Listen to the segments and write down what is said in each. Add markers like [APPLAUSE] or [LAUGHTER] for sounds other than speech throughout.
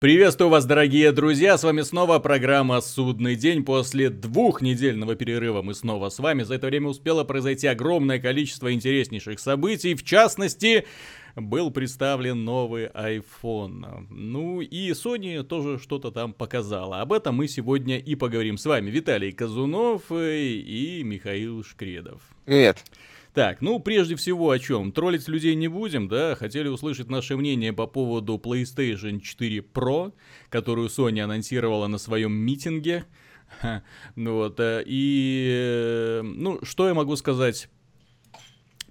Приветствую вас, дорогие друзья, с вами снова программа «Судный день». После двухнедельного перерыва мы снова с вами. За это время успело произойти огромное количество интереснейших событий. В частности, был представлен новый iPhone. Ну и Sony тоже что-то там показала. Об этом мы сегодня и поговорим с вами. Виталий Казунов и Михаил Шкредов. Привет. Так, ну прежде всего о чем? Троллить людей не будем, да? Хотели услышать наше мнение по поводу PlayStation 4 Pro, которую Sony анонсировала на своем митинге. Ну [LAUGHS] вот, э, и, э, ну, что я могу сказать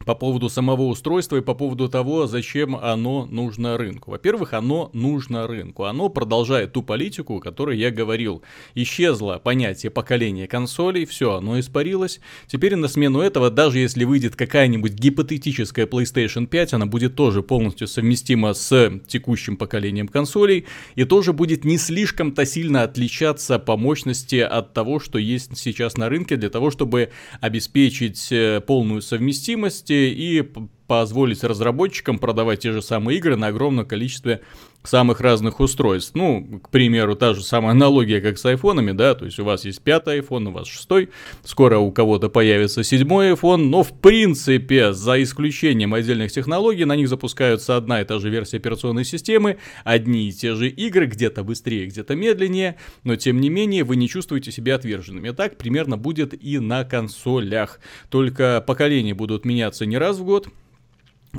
по поводу самого устройства и по поводу того, зачем оно нужно рынку. Во-первых, оно нужно рынку. Оно продолжает ту политику, о которой я говорил. Исчезло понятие поколения консолей, все, оно испарилось. Теперь на смену этого, даже если выйдет какая-нибудь гипотетическая PlayStation 5, она будет тоже полностью совместима с текущим поколением консолей и тоже будет не слишком-то сильно отличаться по мощности от того, что есть сейчас на рынке, для того, чтобы обеспечить э, полную совместимость и позволить разработчикам продавать те же самые игры на огромном количестве самых разных устройств. Ну, к примеру, та же самая аналогия, как с айфонами, да, то есть у вас есть пятый iPhone, у вас шестой, скоро у кого-то появится седьмой iPhone, но в принципе, за исключением отдельных технологий, на них запускаются одна и та же версия операционной системы, одни и те же игры, где-то быстрее, где-то медленнее, но тем не менее вы не чувствуете себя отверженными. Так примерно будет и на консолях, только поколения будут меняться не раз в год,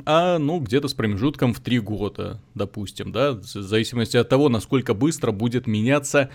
а, ну, где-то с промежутком в 3 года, допустим, да, в зависимости от того, насколько быстро будет меняться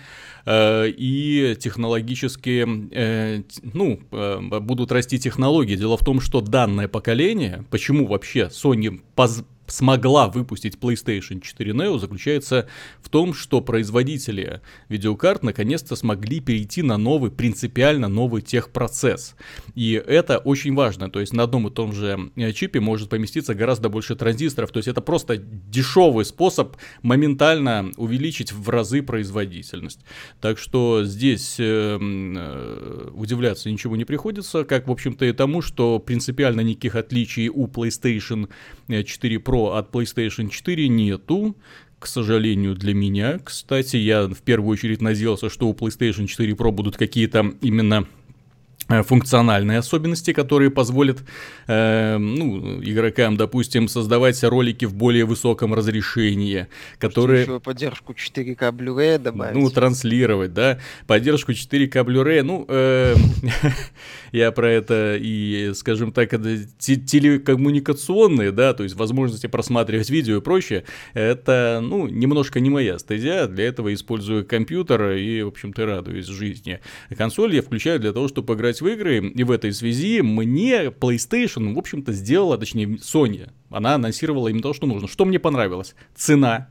э, и технологические, э, ну, э, будут расти технологии. Дело в том, что данное поколение, почему вообще Sony поз смогла выпустить PlayStation 4 Neo заключается в том, что производители видеокарт наконец-то смогли перейти на новый, принципиально новый техпроцесс. И это очень важно, то есть на одном и том же э, чипе может поместиться гораздо больше транзисторов, то есть это просто дешевый способ моментально увеличить в разы производительность. Так что здесь э, э, удивляться ничего не приходится, как в общем-то и тому, что принципиально никаких отличий у PlayStation 4 Pro Pro от PlayStation 4 нету, к сожалению, для меня. Кстати, я в первую очередь надеялся, что у PlayStation 4 Pro будут какие-то именно функциональные особенности, которые позволят э, ну, игрокам, допустим, создавать ролики в более высоком разрешении, которые... Еще поддержку 4К Blu-ray добавить. Ну, транслировать, да, поддержку 4К Blu-ray, ну, э, [LAUGHS] я про это и, скажем так, телекоммуникационные, да, то есть возможности просматривать видео и прочее, это, ну, немножко не моя стезя, для этого использую компьютер и, в общем-то, радуюсь жизни. Консоль я включаю для того, чтобы играть играть в игры, и в этой связи мне PlayStation, в общем-то, сделала, точнее, Sony, она анонсировала им то, что нужно. Что мне понравилось? Цена.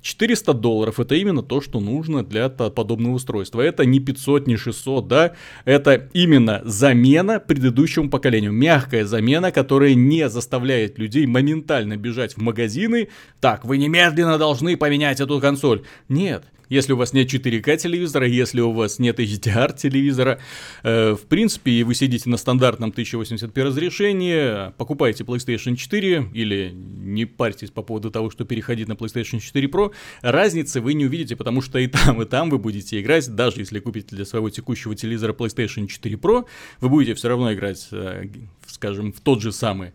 400 долларов это именно то, что нужно для подобного устройства. Это не 500, не 600, да, это именно замена предыдущему поколению. Мягкая замена, которая не заставляет людей моментально бежать в магазины. Так, вы немедленно должны поменять эту консоль. Нет, если у вас нет 4К телевизора, если у вас нет HDR телевизора, э, в принципе, и вы сидите на стандартном 1080p разрешении, покупайте PlayStation 4 или не парьтесь по поводу того, что переходить на PlayStation 4 Pro, разницы вы не увидите, потому что и там, и там вы будете играть, даже если купите для своего текущего телевизора PlayStation 4 Pro, вы будете все равно играть, э, скажем, в тот же самый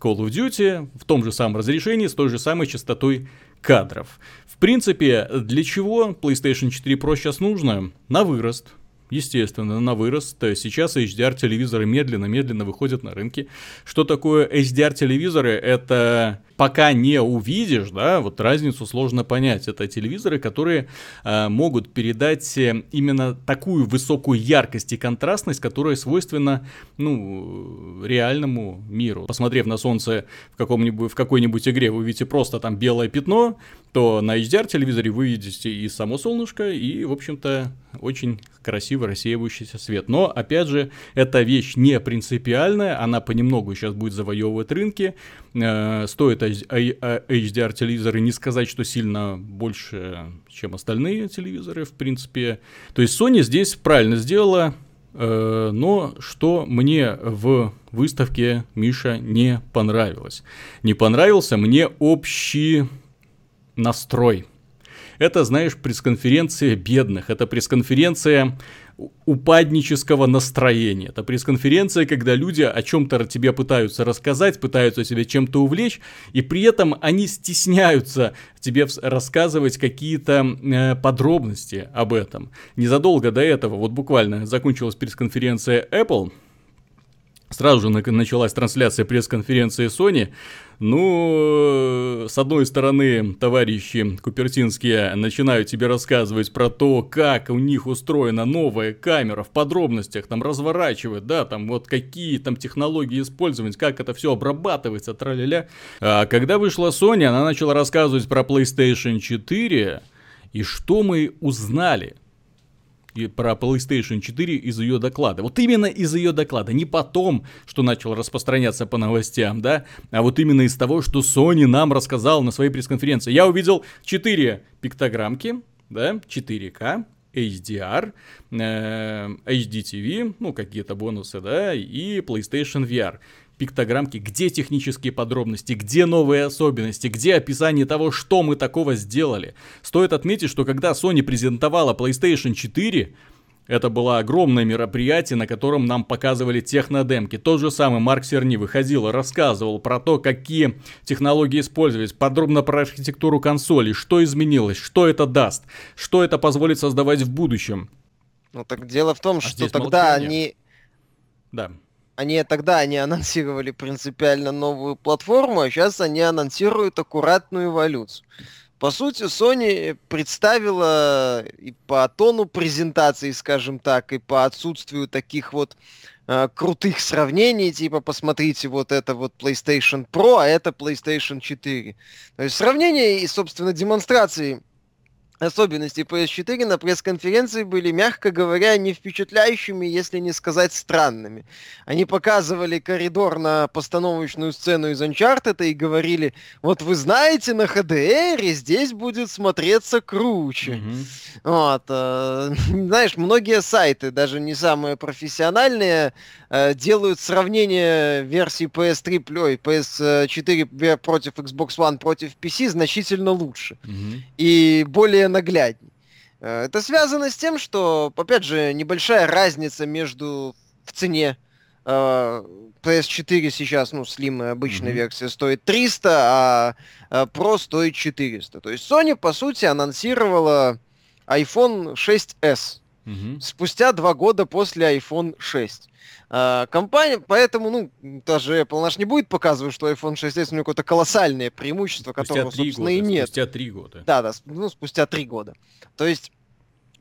Call of Duty в том же самом разрешении, с той же самой частотой кадров. В принципе, для чего PlayStation 4 Pro сейчас нужно? На вырост. Естественно, на вырост. Сейчас HDR-телевизоры медленно-медленно выходят на рынки. Что такое HDR-телевизоры? Это пока не увидишь, да, вот разницу сложно понять. Это телевизоры, которые э, могут передать э, именно такую высокую яркость и контрастность, которая свойственна, ну, реальному миру. Посмотрев на солнце в, каком-нибудь, в какой-нибудь игре, вы видите просто там белое пятно, то на HDR-телевизоре вы видите и само солнышко, и, в общем-то, очень красиво рассеивающийся свет. Но, опять же, эта вещь не принципиальная, она понемногу сейчас будет завоевывать рынки. Э, стоит HDR телевизоры не сказать, что сильно больше, чем остальные телевизоры, в принципе. То есть Sony здесь правильно сделала, э, но что мне в выставке Миша не понравилось? Не понравился мне общий настрой. Это, знаешь, пресс-конференция бедных, это пресс-конференция упаднического настроения. Это пресс-конференция, когда люди о чем-то тебе пытаются рассказать, пытаются себя чем-то увлечь, и при этом они стесняются тебе рассказывать какие-то э, подробности об этом. Незадолго до этого, вот буквально закончилась пресс-конференция Apple, Сразу же началась трансляция пресс-конференции Sony. Ну, с одной стороны, товарищи Купертинские начинают тебе рассказывать про то, как у них устроена новая камера в подробностях, там разворачивают, да, там вот какие там технологии использовать, как это все обрабатывается, траля-ля. А когда вышла Sony, она начала рассказывать про PlayStation 4, и что мы узнали? Про PlayStation 4 из ее доклада. Вот именно из ее доклада, не потом, что начал распространяться по новостям, да, а вот именно из того, что Sony нам рассказал на своей пресс-конференции. Я увидел 4 пиктограммки, да, 4К, HDR, э, HDTV, ну какие-то бонусы, да, и PlayStation VR пиктограммки, где технические подробности, где новые особенности, где описание того, что мы такого сделали. Стоит отметить, что когда Sony презентовала PlayStation 4, это было огромное мероприятие, на котором нам показывали технодемки. Тот же самый Марк Серни выходил и рассказывал про то, какие технологии использовать, подробно про архитектуру консоли, что изменилось, что это даст, что это позволит создавать в будущем. Ну так дело в том, а что тогда молчание. они... Да они тогда они анонсировали принципиально новую платформу, а сейчас они анонсируют аккуратную эволюцию. По сути, Sony представила и по тону презентации, скажем так, и по отсутствию таких вот э, крутых сравнений, типа, посмотрите, вот это вот PlayStation Pro, а это PlayStation 4. То есть сравнение и, собственно, демонстрации особенности PS4 на пресс-конференции были, мягко говоря, не впечатляющими, если не сказать странными. Они показывали коридор на постановочную сцену из Uncharted и говорили, вот вы знаете, на HDR здесь будет смотреться круче. Mm-hmm. Вот, э, [LAUGHS] знаешь, многие сайты, даже не самые профессиональные, делают сравнение версии PS3, ой, PS4 против Xbox One против PC значительно лучше. Mm-hmm. И более наглядней. Э, это связано с тем, что, опять же, небольшая разница между в цене э, PS4 сейчас, ну, Slim обычная mm-hmm. версия стоит 300, а, а Pro стоит 400. То есть Sony, по сути, анонсировала iPhone 6s mm-hmm. спустя два года после iPhone 6. А, компания, поэтому, ну, даже Apple наш не будет показывать, что iPhone 6s у него какое-то колоссальное преимущество, которого, собственно, года, и нет. Спустя три года. Да, да, ну, спустя три года. То есть,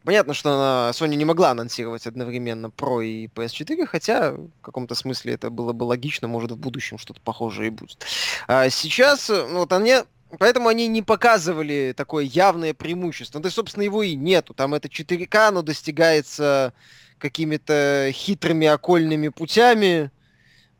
понятно, что она, Sony не могла анонсировать одновременно Pro и PS4, хотя в каком-то смысле это было бы логично, может, в будущем что-то похожее и будет. А сейчас, ну, вот они Поэтому они не показывали такое явное преимущество. Ну, да, собственно, его и нету. Там это 4К, оно достигается какими-то хитрыми окольными путями,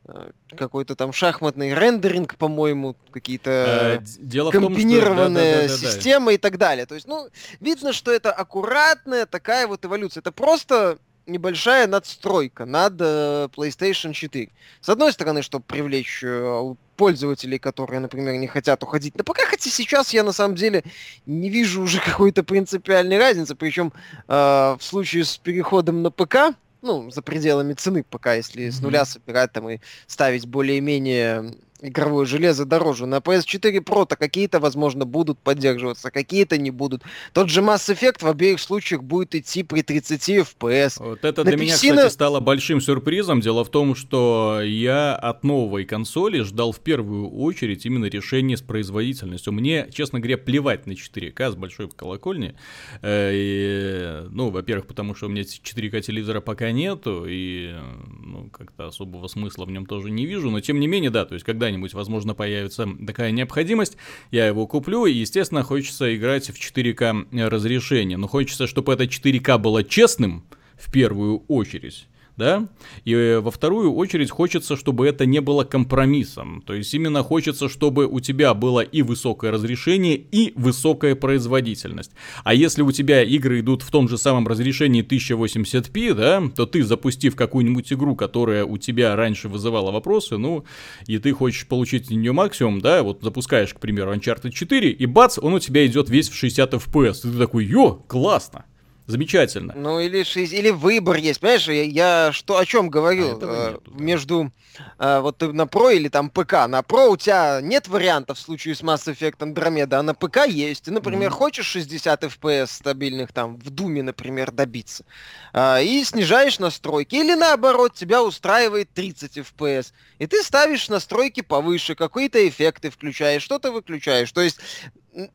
э, какой-то там шахматный рендеринг, по-моему, какие-то э, комбинированные том, что... да, да, да, системы и так далее. То есть, ну, видно, что это аккуратная такая вот эволюция. Это просто небольшая надстройка над э, PlayStation 4. С одной стороны, чтобы привлечь э, пользователей, которые, например, не хотят уходить на ПК, хотя сейчас я на самом деле не вижу уже [LAUGHS] какой-то принципиальной разницы, причем э, в случае с переходом на ПК, ну, за пределами цены ПК, если mm-hmm. с нуля собирать там и ставить более-менее игровое железо дороже. На PS4 Pro-то какие-то, возможно, будут поддерживаться, какие-то не будут. Тот же Mass Effect в обеих случаях будет идти при 30 FPS. Вот это на для PC меня, кстати, стало большим сюрпризом. Дело в том, что я от новой консоли ждал в первую очередь именно решение с производительностью. Мне, честно говоря, плевать на 4К с большой колокольни. Э, и, ну, во-первых, потому что у меня 4К телевизора пока нету, и ну, как-то особого смысла в нем тоже не вижу. Но тем не менее, да, то есть когда когда-нибудь, возможно, появится такая необходимость, я его куплю, и, естественно, хочется играть в 4К разрешение, но хочется, чтобы это 4К было честным, в первую очередь, да, и э, во вторую очередь хочется, чтобы это не было компромиссом, то есть именно хочется, чтобы у тебя было и высокое разрешение, и высокая производительность. А если у тебя игры идут в том же самом разрешении 1080p, да, то ты, запустив какую-нибудь игру, которая у тебя раньше вызывала вопросы, ну, и ты хочешь получить нее максимум, да, вот запускаешь, к примеру, Uncharted 4, и бац, он у тебя идет весь в 60 FPS, и ты такой, ё, классно. Замечательно. Ну или, или выбор есть, понимаешь? Я, я что о чем говорю? А нету, да. Между э, вот на Pro или там ПК. На Pro у тебя нет вариантов в случае с Mass Effect Andromeda, а на ПК есть. Ты, например, mm-hmm. хочешь 60 FPS стабильных там в Думе, например, добиться, э, и снижаешь настройки. Или наоборот, тебя устраивает 30 FPS. И ты ставишь настройки повыше, какие-то эффекты включаешь, что-то выключаешь. То есть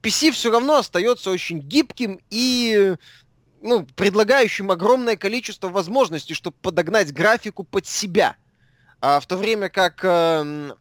PC все равно остается очень гибким и ну, предлагающим огромное количество возможностей, чтобы подогнать графику под себя. А в то время как э,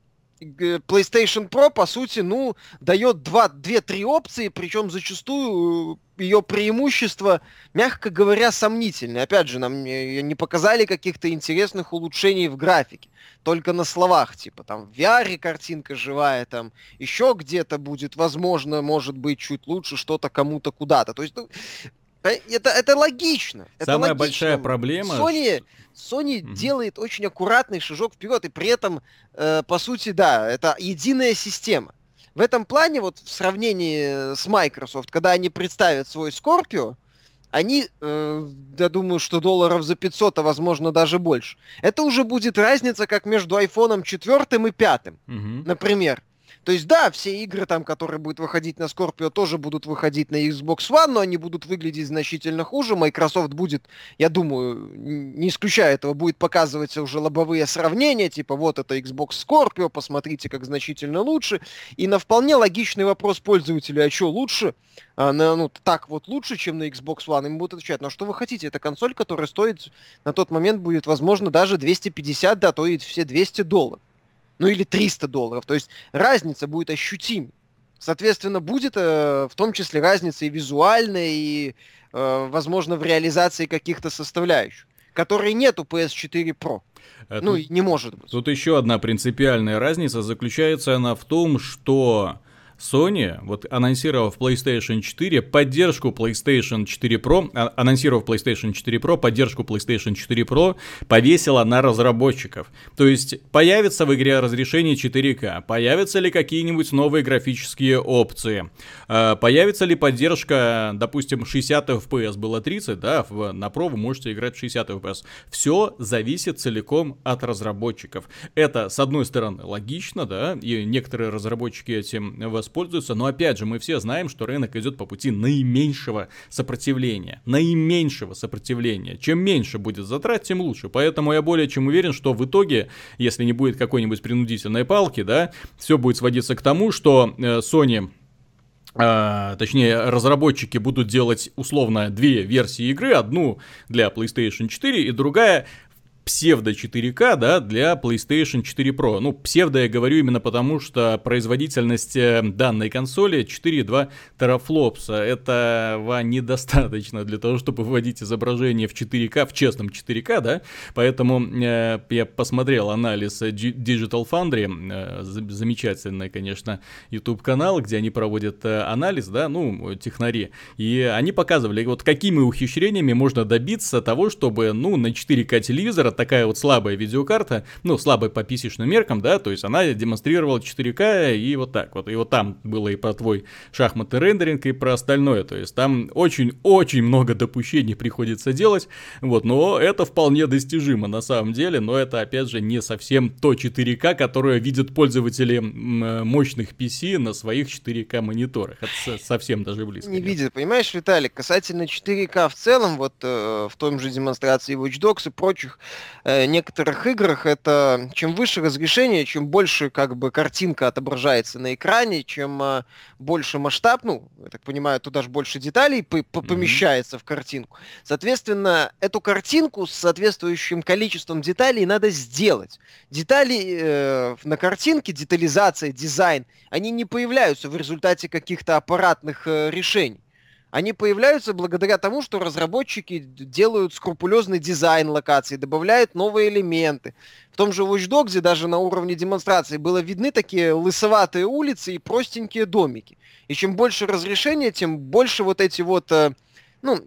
PlayStation Pro, по сути, ну, дает 2-3 опции, причем зачастую э, ее преимущество, мягко говоря, сомнительное. Опять же, нам не показали каких-то интересных улучшений в графике. Только на словах, типа, там, в VR картинка живая, там, еще где-то будет, возможно, может быть, чуть лучше что-то кому-то куда-то. То есть, ну, Э, это, это логично. Это Самая логично. большая проблема... Sony, Sony угу. делает очень аккуратный шажок вперед, и при этом, э, по сути, да, это единая система. В этом плане, вот в сравнении с Microsoft, когда они представят свой Scorpio, они, э, я думаю, что долларов за 500, а возможно даже больше. Это уже будет разница, как между iPhone 4 и 5, угу. например. То есть, да, все игры там, которые будут выходить на Scorpio, тоже будут выходить на Xbox One, но они будут выглядеть значительно хуже. Microsoft будет, я думаю, не исключая этого, будет показывать уже лобовые сравнения, типа вот это Xbox Scorpio, посмотрите, как значительно лучше. И на вполне логичный вопрос пользователя, а что лучше? А, на, ну, так вот лучше, чем на Xbox One, им будут отвечать, ну а что вы хотите? Это консоль, которая стоит на тот момент будет, возможно, даже 250, да, то и все 200 долларов ну или 300 долларов. То есть разница будет ощутима. Соответственно, будет э, в том числе разница и визуальная, и, э, возможно, в реализации каких-то составляющих, которые нет у PS4 Pro. Это, ну, не может быть. Тут еще одна принципиальная разница заключается она в том, что Sony, вот анонсировав PlayStation 4, поддержку PlayStation 4 Pro, а, анонсировав PlayStation 4 Pro, поддержку PlayStation 4 Pro, повесила на разработчиков. То есть появится в игре разрешение 4К, появятся ли какие-нибудь новые графические опции, а, появится ли поддержка, допустим, 60 FPS было 30, да, на Pro вы можете играть в 60 FPS. Все зависит целиком от разработчиков. Это, с одной стороны, логично, да, и некоторые разработчики этим воспользуются, воспользуются, но опять же, мы все знаем, что рынок идет по пути наименьшего сопротивления. Наименьшего сопротивления. Чем меньше будет затрат, тем лучше. Поэтому я более чем уверен, что в итоге, если не будет какой-нибудь принудительной палки, да, все будет сводиться к тому, что э, Sony Uh, точнее, разработчики будут делать условно две версии игры, одну для PlayStation 4 и другая псевдо 4К, да, для PlayStation 4 Pro. Ну, псевдо я говорю именно потому, что производительность э, данной консоли 4,2 терафлопса. Этого недостаточно для того, чтобы выводить изображение в 4К, в честном 4К, да, поэтому э, я посмотрел анализ Digital Foundry, э, замечательный, конечно, YouTube-канал, где они проводят э, анализ, да, ну, технари, и они показывали, вот какими ухищрениями можно добиться того, чтобы, ну, на 4К телевизора такая вот слабая видеокарта, ну, слабая по PC-шным меркам, да, то есть она демонстрировала 4К и вот так вот. И вот там было и про твой шахматный рендеринг, и про остальное. То есть там очень-очень много допущений приходится делать, вот, но это вполне достижимо на самом деле, но это, опять же, не совсем то 4К, которое видят пользователи мощных PC на своих 4К мониторах. Это совсем даже близко. Не нет. видят, понимаешь, Виталий, касательно 4К в целом, вот э, в том же демонстрации Watch Dogs и прочих, э, некоторых играх это чем выше разрешение, чем больше как бы картинка отображается на экране, чем э, больше масштаб, ну, я так понимаю, туда же больше деталей по -по помещается mm-hmm. в картинку. Соответственно, эту картинку с соответствующим количеством деталей надо сделать. Детали э, на картинке, детализация, дизайн, они не появляются в результате каких-то аппаратных э, решений Они появляются благодаря тому, что разработчики делают скрупулезный дизайн локаций, добавляют новые элементы. В том же Watch Dogs даже на уровне демонстрации было видны такие лысоватые улицы и простенькие домики. И чем больше разрешения, тем больше вот эти вот, э, ну,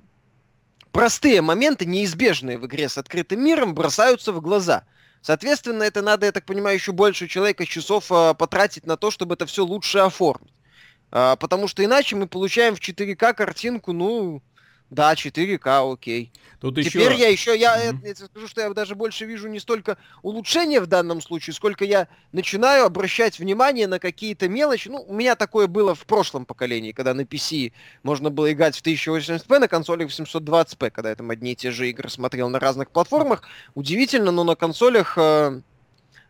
простые моменты, неизбежные в игре с открытым миром, бросаются в глаза. Соответственно, это надо, я так понимаю, еще больше человека часов э, потратить на то, чтобы это все лучше оформить. А, потому что иначе мы получаем в 4К картинку, ну, да, 4К, окей. Тут Теперь еще... я еще, я, mm-hmm. я, скажу, что я даже больше вижу не столько улучшения в данном случае, сколько я начинаю обращать внимание на какие-то мелочи. Ну, у меня такое было в прошлом поколении, когда на PC можно было играть в 1080p, на консолях в 720p, когда я там одни и те же игры смотрел на разных платформах. Удивительно, но на консолях... Э,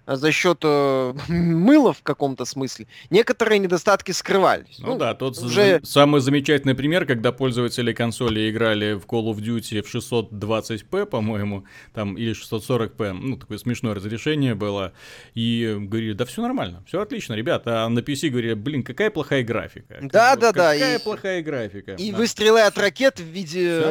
за счет э, [LAUGHS] мыла в каком-то смысле, некоторые недостатки скрывались. Ну, ну да, тот уже... самый замечательный пример, когда пользователи консоли играли в Call of Duty в 620p, по-моему, там, или 640p, ну, такое смешное разрешение было, и говорили, да все нормально, все отлично, ребята, а на PC говорили, блин, какая плохая графика. Да, да, да. Какая и... плохая графика. И да. выстрелы от ракет в виде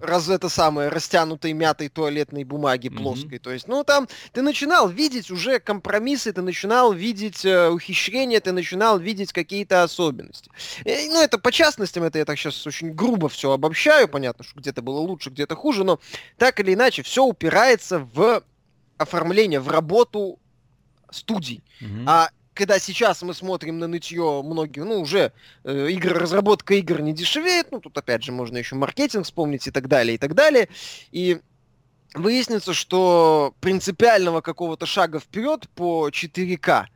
раз это самое растянутой мятой туалетной бумаги плоской. Mm-hmm. То есть, ну, там ты начинал видеть уже компромиссы, ты начинал видеть э, ухищрения, ты начинал видеть какие-то особенности. И, э, ну, это по частностям, это я так сейчас очень грубо все обобщаю, понятно, что где-то было лучше, где-то хуже, но так или иначе все упирается в оформление, в работу студий. Mm-hmm. А когда сейчас мы смотрим на нытье многих, ну, уже э, игры, разработка игр не дешевеет, ну, тут опять же можно еще маркетинг вспомнить и так далее, и так далее. И выяснится, что принципиального какого-то шага вперед по 4К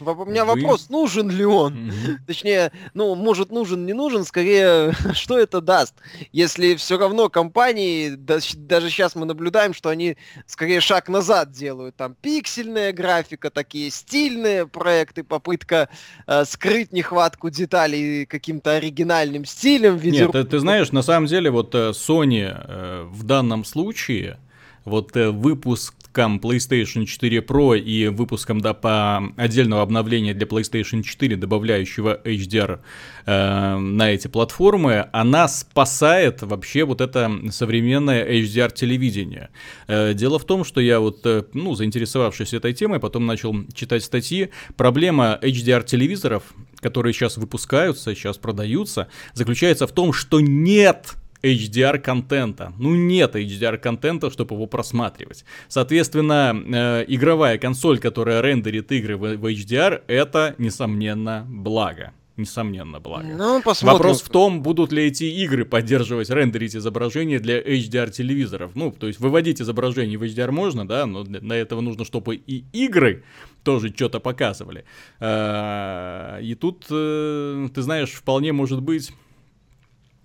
у меня Вы... вопрос, нужен ли он? Mm-hmm. Точнее, ну, может, нужен, не нужен, скорее, [LAUGHS] что это даст? Если все равно компании, даже сейчас мы наблюдаем, что они скорее шаг назад делают. Там пиксельная графика, такие стильные проекты, попытка э, скрыть нехватку деталей каким-то оригинальным стилем. В Нет, ты, ты знаешь, на самом деле, вот э, Sony э, в данном случае, вот э, выпуск выпускам PlayStation 4 Pro и выпускам да, по отдельного обновления для PlayStation 4, добавляющего HDR э, на эти платформы, она спасает вообще вот это современное HDR телевидение. Э, дело в том, что я вот, э, ну, заинтересовавшись этой темой, потом начал читать статьи. Проблема HDR телевизоров, которые сейчас выпускаются, сейчас продаются, заключается в том, что нет HDR-контента. Ну, нет HDR-контента, чтобы его просматривать. Соответственно, э, игровая консоль, которая рендерит игры в, в HDR, это, несомненно, благо. Несомненно, благо. Ну, посмотрим. Вопрос в том, будут ли эти игры поддерживать, рендерить изображение для HDR-телевизоров. Ну, то есть выводить изображение в HDR можно, да, но для, для этого нужно, чтобы и игры тоже что-то показывали. А, и тут, э, ты знаешь, вполне может быть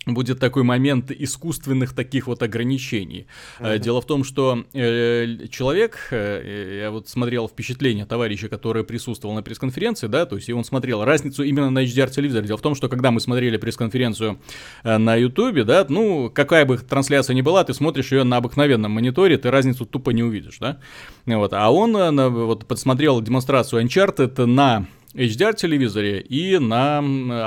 будет такой момент искусственных таких вот ограничений. Uh-huh. Дело в том, что э, человек, э, я вот смотрел впечатление товарища, который присутствовал на пресс-конференции, да, то есть и он смотрел разницу именно на HDR-телевизоре. Дело в том, что когда мы смотрели пресс-конференцию э, на YouTube, да, ну, какая бы трансляция ни была, ты смотришь ее на обыкновенном мониторе, ты разницу тупо не увидишь, да. Вот, а он э, вот подсмотрел демонстрацию Uncharted на HDR телевизоре и на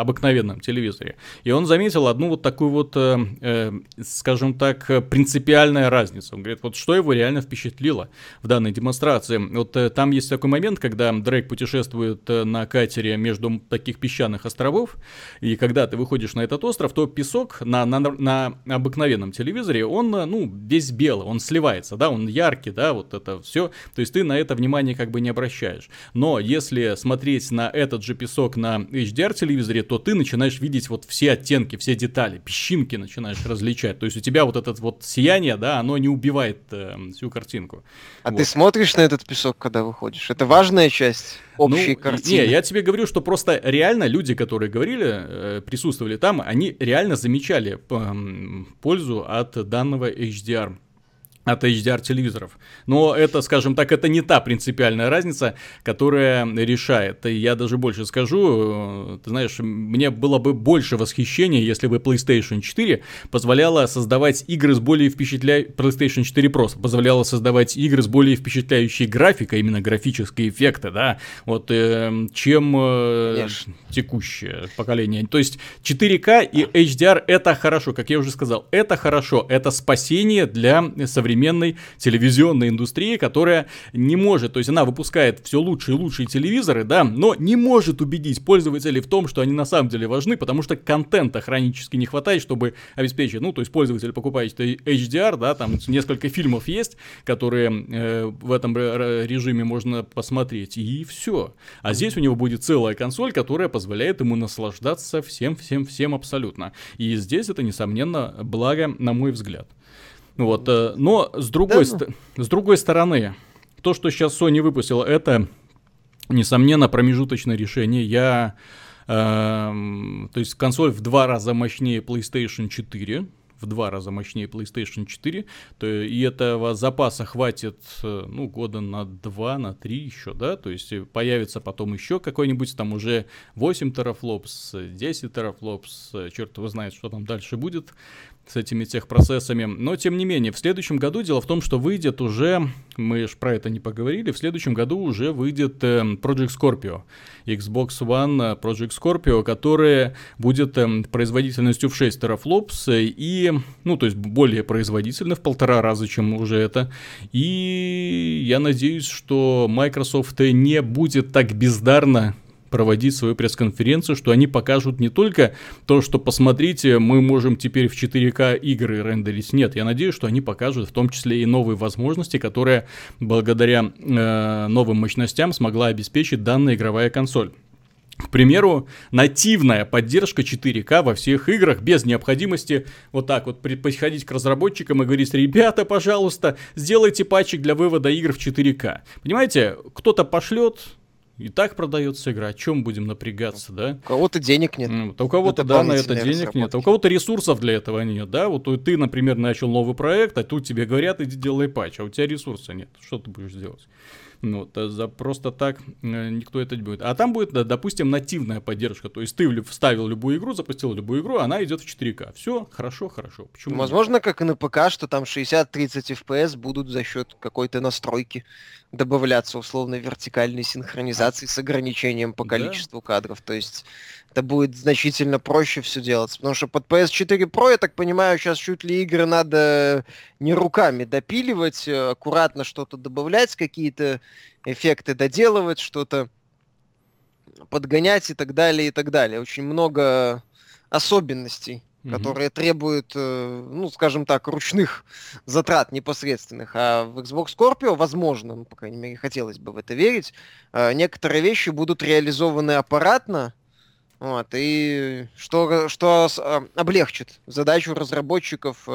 обыкновенном телевизоре. И он заметил одну вот такую вот, э, э, скажем так, принципиальная разница. Он говорит, вот что его реально впечатлило в данной демонстрации. Вот э, там есть такой момент, когда Дрейк путешествует э, на катере между таких песчаных островов, и когда ты выходишь на этот остров, то песок на, на, на обыкновенном телевизоре, он, э, ну, весь белый, он сливается, да, он яркий, да, вот это все. То есть ты на это внимание как бы не обращаешь. Но если смотреть на этот же песок на HDR-телевизоре, то ты начинаешь видеть вот все оттенки, все детали, песчинки начинаешь различать. То есть у тебя вот это вот сияние, да, оно не убивает э, всю картинку. А вот. ты смотришь на этот песок, когда выходишь? Это важная часть общей ну, картины? Не, я тебе говорю, что просто реально люди, которые говорили, э, присутствовали там, они реально замечали э, пользу от данного HDR от HDR телевизоров. Но это, скажем так, это не та принципиальная разница, которая решает. И я даже больше скажу, э, ты знаешь, мне было бы больше восхищения, если бы PlayStation 4 позволяла создавать игры с более впечатляющей... PlayStation 4 Pro позволяла создавать игры с более впечатляющей графикой, именно графические эффекты, да, вот, э, чем э, текущее поколение. То есть 4К и HDR это хорошо, как я уже сказал, это хорошо, это спасение для современных современной телевизионной индустрии, которая не может, то есть она выпускает все лучшие и лучшие телевизоры, да, но не может убедить пользователей в том, что они на самом деле важны, потому что контента хронически не хватает, чтобы обеспечить, ну, то есть пользователь покупает HDR, да, там несколько фильмов есть, которые э, в этом режиме можно посмотреть, и все. А здесь у него будет целая консоль, которая позволяет ему наслаждаться всем-всем-всем абсолютно. И здесь это, несомненно, благо, на мой взгляд. Вот, э, но с другой, да, ну. с другой стороны, то, что сейчас Sony выпустила, это, несомненно, промежуточное решение. Я, э, то есть консоль в два раза мощнее PlayStation 4, в два раза мощнее PlayStation 4, то и этого запаса хватит, э, ну, года на два, на три еще, да, то есть появится потом еще какой-нибудь там уже 8 терафлопс, 10 терафлопс, черт его знает, что там дальше будет, с этими техпроцессами. Но, тем не менее, в следующем году дело в том, что выйдет уже, мы же про это не поговорили, в следующем году уже выйдет э, Project Scorpio, Xbox One Project Scorpio, которая будет э, производительностью в 6 терафлопс и, ну, то есть более производительна в полтора раза, чем уже это. И я надеюсь, что Microsoft не будет так бездарно проводить свою пресс-конференцию, что они покажут не только то, что посмотрите, мы можем теперь в 4К игры рендерить. Нет, я надеюсь, что они покажут в том числе и новые возможности, которые благодаря э, новым мощностям смогла обеспечить данная игровая консоль. К примеру, нативная поддержка 4К во всех играх без необходимости вот так вот приходить к разработчикам и говорить, ребята, пожалуйста, сделайте патчик для вывода игр в 4К. Понимаете, кто-то пошлет, и так продается игра, о чем будем напрягаться, да? У кого-то денег нет. Mm, у кого-то, да, на это денег нет. А у кого-то ресурсов для этого нет, да? Вот ты, например, начал новый проект, а тут тебе говорят, иди делай патч, а у тебя ресурса нет. Что ты будешь делать? Ну, вот, э, за просто так э, никто это не будет. А там будет, допустим, нативная поддержка. То есть ты вставил любую игру, запустил любую игру, она идет в 4К. Все, хорошо, хорошо. Почему? Возможно, как и на ПК, что там 60-30 FPS будут за счет какой-то настройки добавляться условно вертикальной синхронизации с ограничением по количеству да. кадров. То есть это будет значительно проще все делать. Потому что под PS4 Pro, я так понимаю, сейчас чуть ли игры надо не руками допиливать, э, аккуратно что-то добавлять, какие-то эффекты доделывать, что-то подгонять и так далее, и так далее. Очень много особенностей, mm-hmm. которые требуют, э, ну, скажем так, ручных [LAUGHS] затрат непосредственных. А в Xbox Scorpio, возможно, ну, по крайней мере, хотелось бы в это верить, э, некоторые вещи будут реализованы аппаратно, вот, и что, что э, облегчит задачу разработчиков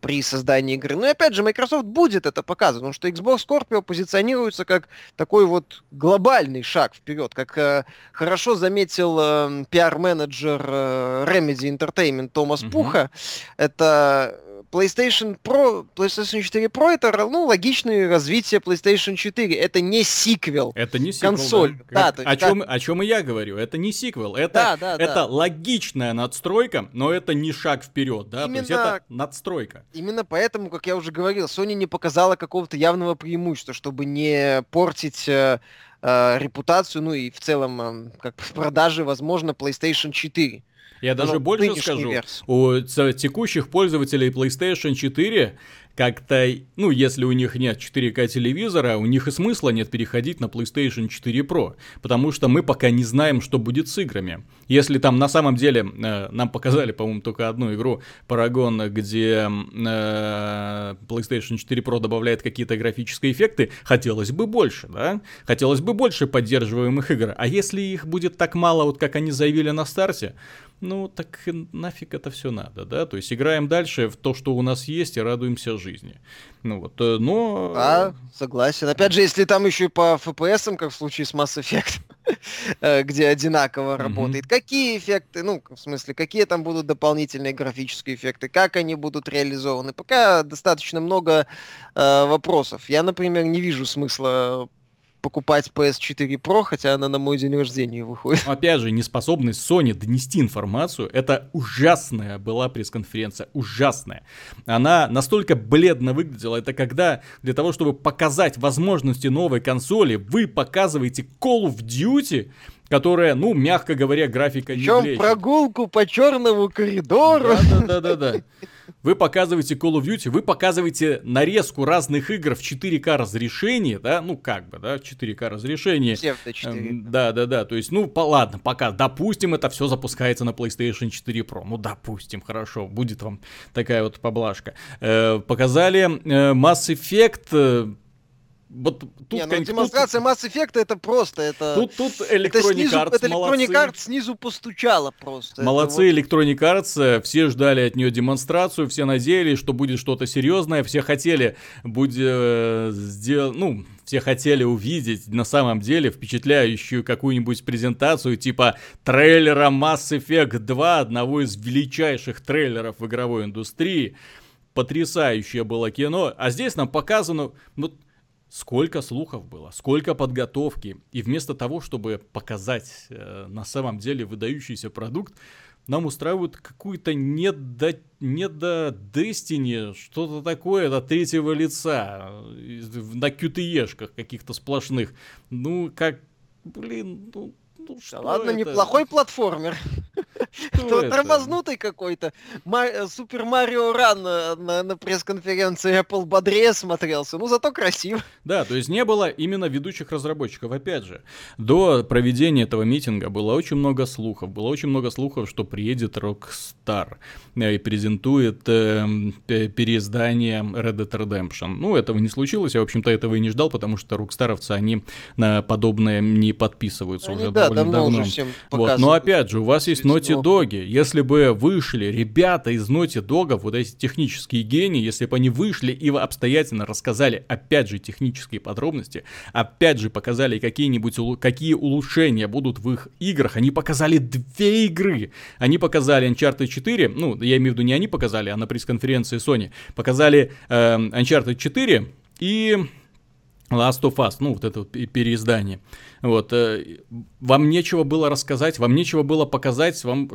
при создании игры. Ну и опять же, Microsoft будет это показывать, потому что Xbox Scorpio позиционируется как такой вот глобальный шаг вперед, как э, хорошо заметил э, пиар-менеджер э, Remedy Entertainment Томас угу. Пуха. Это PlayStation Pro, PlayStation 4 Pro это ну, логичное развитие PlayStation 4. Это не сиквел. Это не сиквел. Консоль. Да. Да, о, чем, о чем и я говорю. Это не сиквел. Это, да, да, это да. логичная надстройка, но это не шаг вперед. Да? Именно, То есть это надстройка. Именно поэтому, как я уже говорил, Sony не показала какого-то явного преимущества, чтобы не портить э, э, репутацию, ну и в целом э, как в продаже, возможно, PlayStation 4. Я даже ну, больше скажу, версии. у текущих пользователей PlayStation 4 как-то, ну, если у них нет 4К телевизора, у них и смысла нет переходить на PlayStation 4 Pro, потому что мы пока не знаем, что будет с играми. Если там на самом деле э, нам показали, по-моему, только одну игру Paragon, где э, PlayStation 4 Pro добавляет какие-то графические эффекты, хотелось бы больше, да? Хотелось бы больше поддерживаемых игр. А если их будет так мало, вот как они заявили на старте, ну так нафиг это все надо, да? То есть играем дальше в то, что у нас есть, и радуемся жизни. Ну вот, э, но... А, согласен. Опять же, если там еще и по FPS, как в случае с Mass Effect, [LAUGHS] э, где одинаково работает. Какие эффекты, ну, в смысле, какие там будут дополнительные графические эффекты, как они будут реализованы. Пока достаточно много э, вопросов. Я, например, не вижу смысла покупать PS4 Pro, хотя она на мой день рождения выходит. Опять же, неспособность Sony донести информацию, это ужасная была пресс-конференция, ужасная. Она настолько бледно выглядела, это когда для того, чтобы показать возможности новой консоли, вы показываете Call of Duty, которая, ну, мягко говоря, графика Причем не прогулку по черному коридору. Да-да-да-да. Вы показываете Call of Duty, вы показываете нарезку разных игр в 4К разрешении, да, ну как бы, да, 4К разрешение. Да-да-да, то есть, ну, по, ладно, пока, допустим, это все запускается на PlayStation 4 Pro, ну, допустим, хорошо, будет вам такая вот поблажка. Э, показали э, Mass Effect, э, вот тут, Не, ну, демонстрация тут... Mass Effect это просто, это... Тут, тут Electronic это снизу, Arts, это Electronic Arts снизу постучала просто. Молодцы это вот... Electronic Arts, э, все ждали от нее демонстрацию, все надеялись, что будет что-то серьезное, все хотели, будь, э, сдел... ну, все хотели увидеть на самом деле впечатляющую какую-нибудь презентацию типа трейлера Mass Effect 2, одного из величайших трейлеров в игровой индустрии. Потрясающее было кино, а здесь нам показано, ну, сколько слухов было, сколько подготовки. И вместо того, чтобы показать э, на самом деле выдающийся продукт, нам устраивают какую-то не до, не до Destiny, что-то такое до третьего лица, на QTE-шках каких-то сплошных. Ну, как, блин, ну, ну, что да ладно, это? неплохой платформер. [LAUGHS] [LAUGHS] Тормознутый какой-то. Супер Марио Ран на, на пресс-конференции Apple бодрее смотрелся, ну зато красив. Да, то есть не было именно ведущих разработчиков. Опять же, до проведения этого митинга было очень много слухов. Было очень много слухов, что приедет Rockstar э, и презентует э, переиздание Red Dead Redemption. Ну, этого не случилось, я, в общем-то, этого и не ждал, потому что рокстаровцы, они на подобное не подписываются они, уже да, довольно давно. давно. Уже всем вот. Но опять же, у вас есть Naughty Dog. Если бы вышли ребята из Naughty Dog, вот эти технические гении, если бы они вышли и обстоятельно рассказали, опять же, технические подробности, опять же, показали какие-нибудь, какие улучшения будут в их играх, они показали две игры. Они показали Uncharted 4, ну, я имею в виду не они показали, а на пресс-конференции Sony, показали э, Uncharted 4 и Last of Us, ну, вот это вот переиздание. Вот, э, вам нечего было рассказать, вам нечего было показать, вам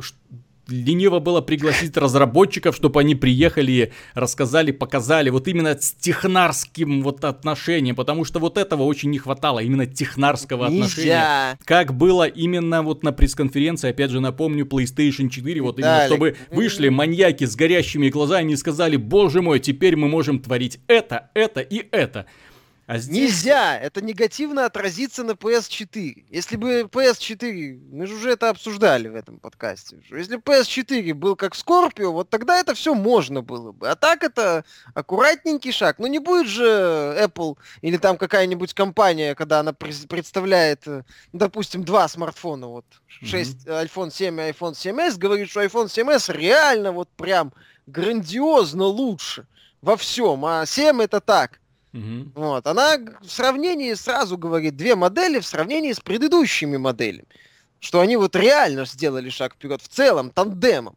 лениво было пригласить [LAUGHS] разработчиков, чтобы они приехали, рассказали, показали вот именно с технарским вот отношением, потому что вот этого очень не хватало, именно технарского Нельзя. отношения. Как было именно вот на пресс-конференции, опять же напомню, PlayStation 4, вот именно, чтобы вышли маньяки с горящими глазами и сказали, боже мой, теперь мы можем творить это, это и это. А здесь... Нельзя! Это негативно отразится на PS4. Если бы PS4... Мы же уже это обсуждали в этом подкасте. Если PS4 был как Scorpio, вот тогда это все можно было бы. А так это аккуратненький шаг. Ну не будет же Apple или там какая-нибудь компания, когда она представляет, э, ну, допустим, два смартфона, вот 6, mm-hmm. iPhone 7 и iPhone 7s, говорит, что iPhone 7s реально вот прям грандиозно лучше во всем. А 7 это так Угу. Вот. Она в сравнении сразу говорит две модели в сравнении с предыдущими моделями. Что они вот реально сделали шаг вперед в целом, тандемом.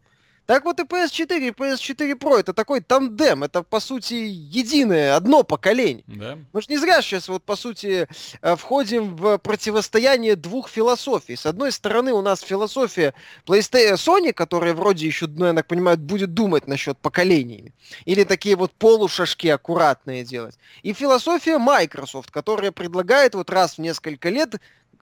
Так вот и PS4 и PS4 Pro это такой тандем, это по сути единое, одно поколение. Да. Мы же не зря сейчас вот по сути э, входим в противостояние двух философий. С одной стороны у нас философия PlayStation Sony, которая вроде еще, ну, я так понимаю, будет думать насчет поколений. Или такие вот полушашки аккуратные делать. И философия Microsoft, которая предлагает вот раз в несколько лет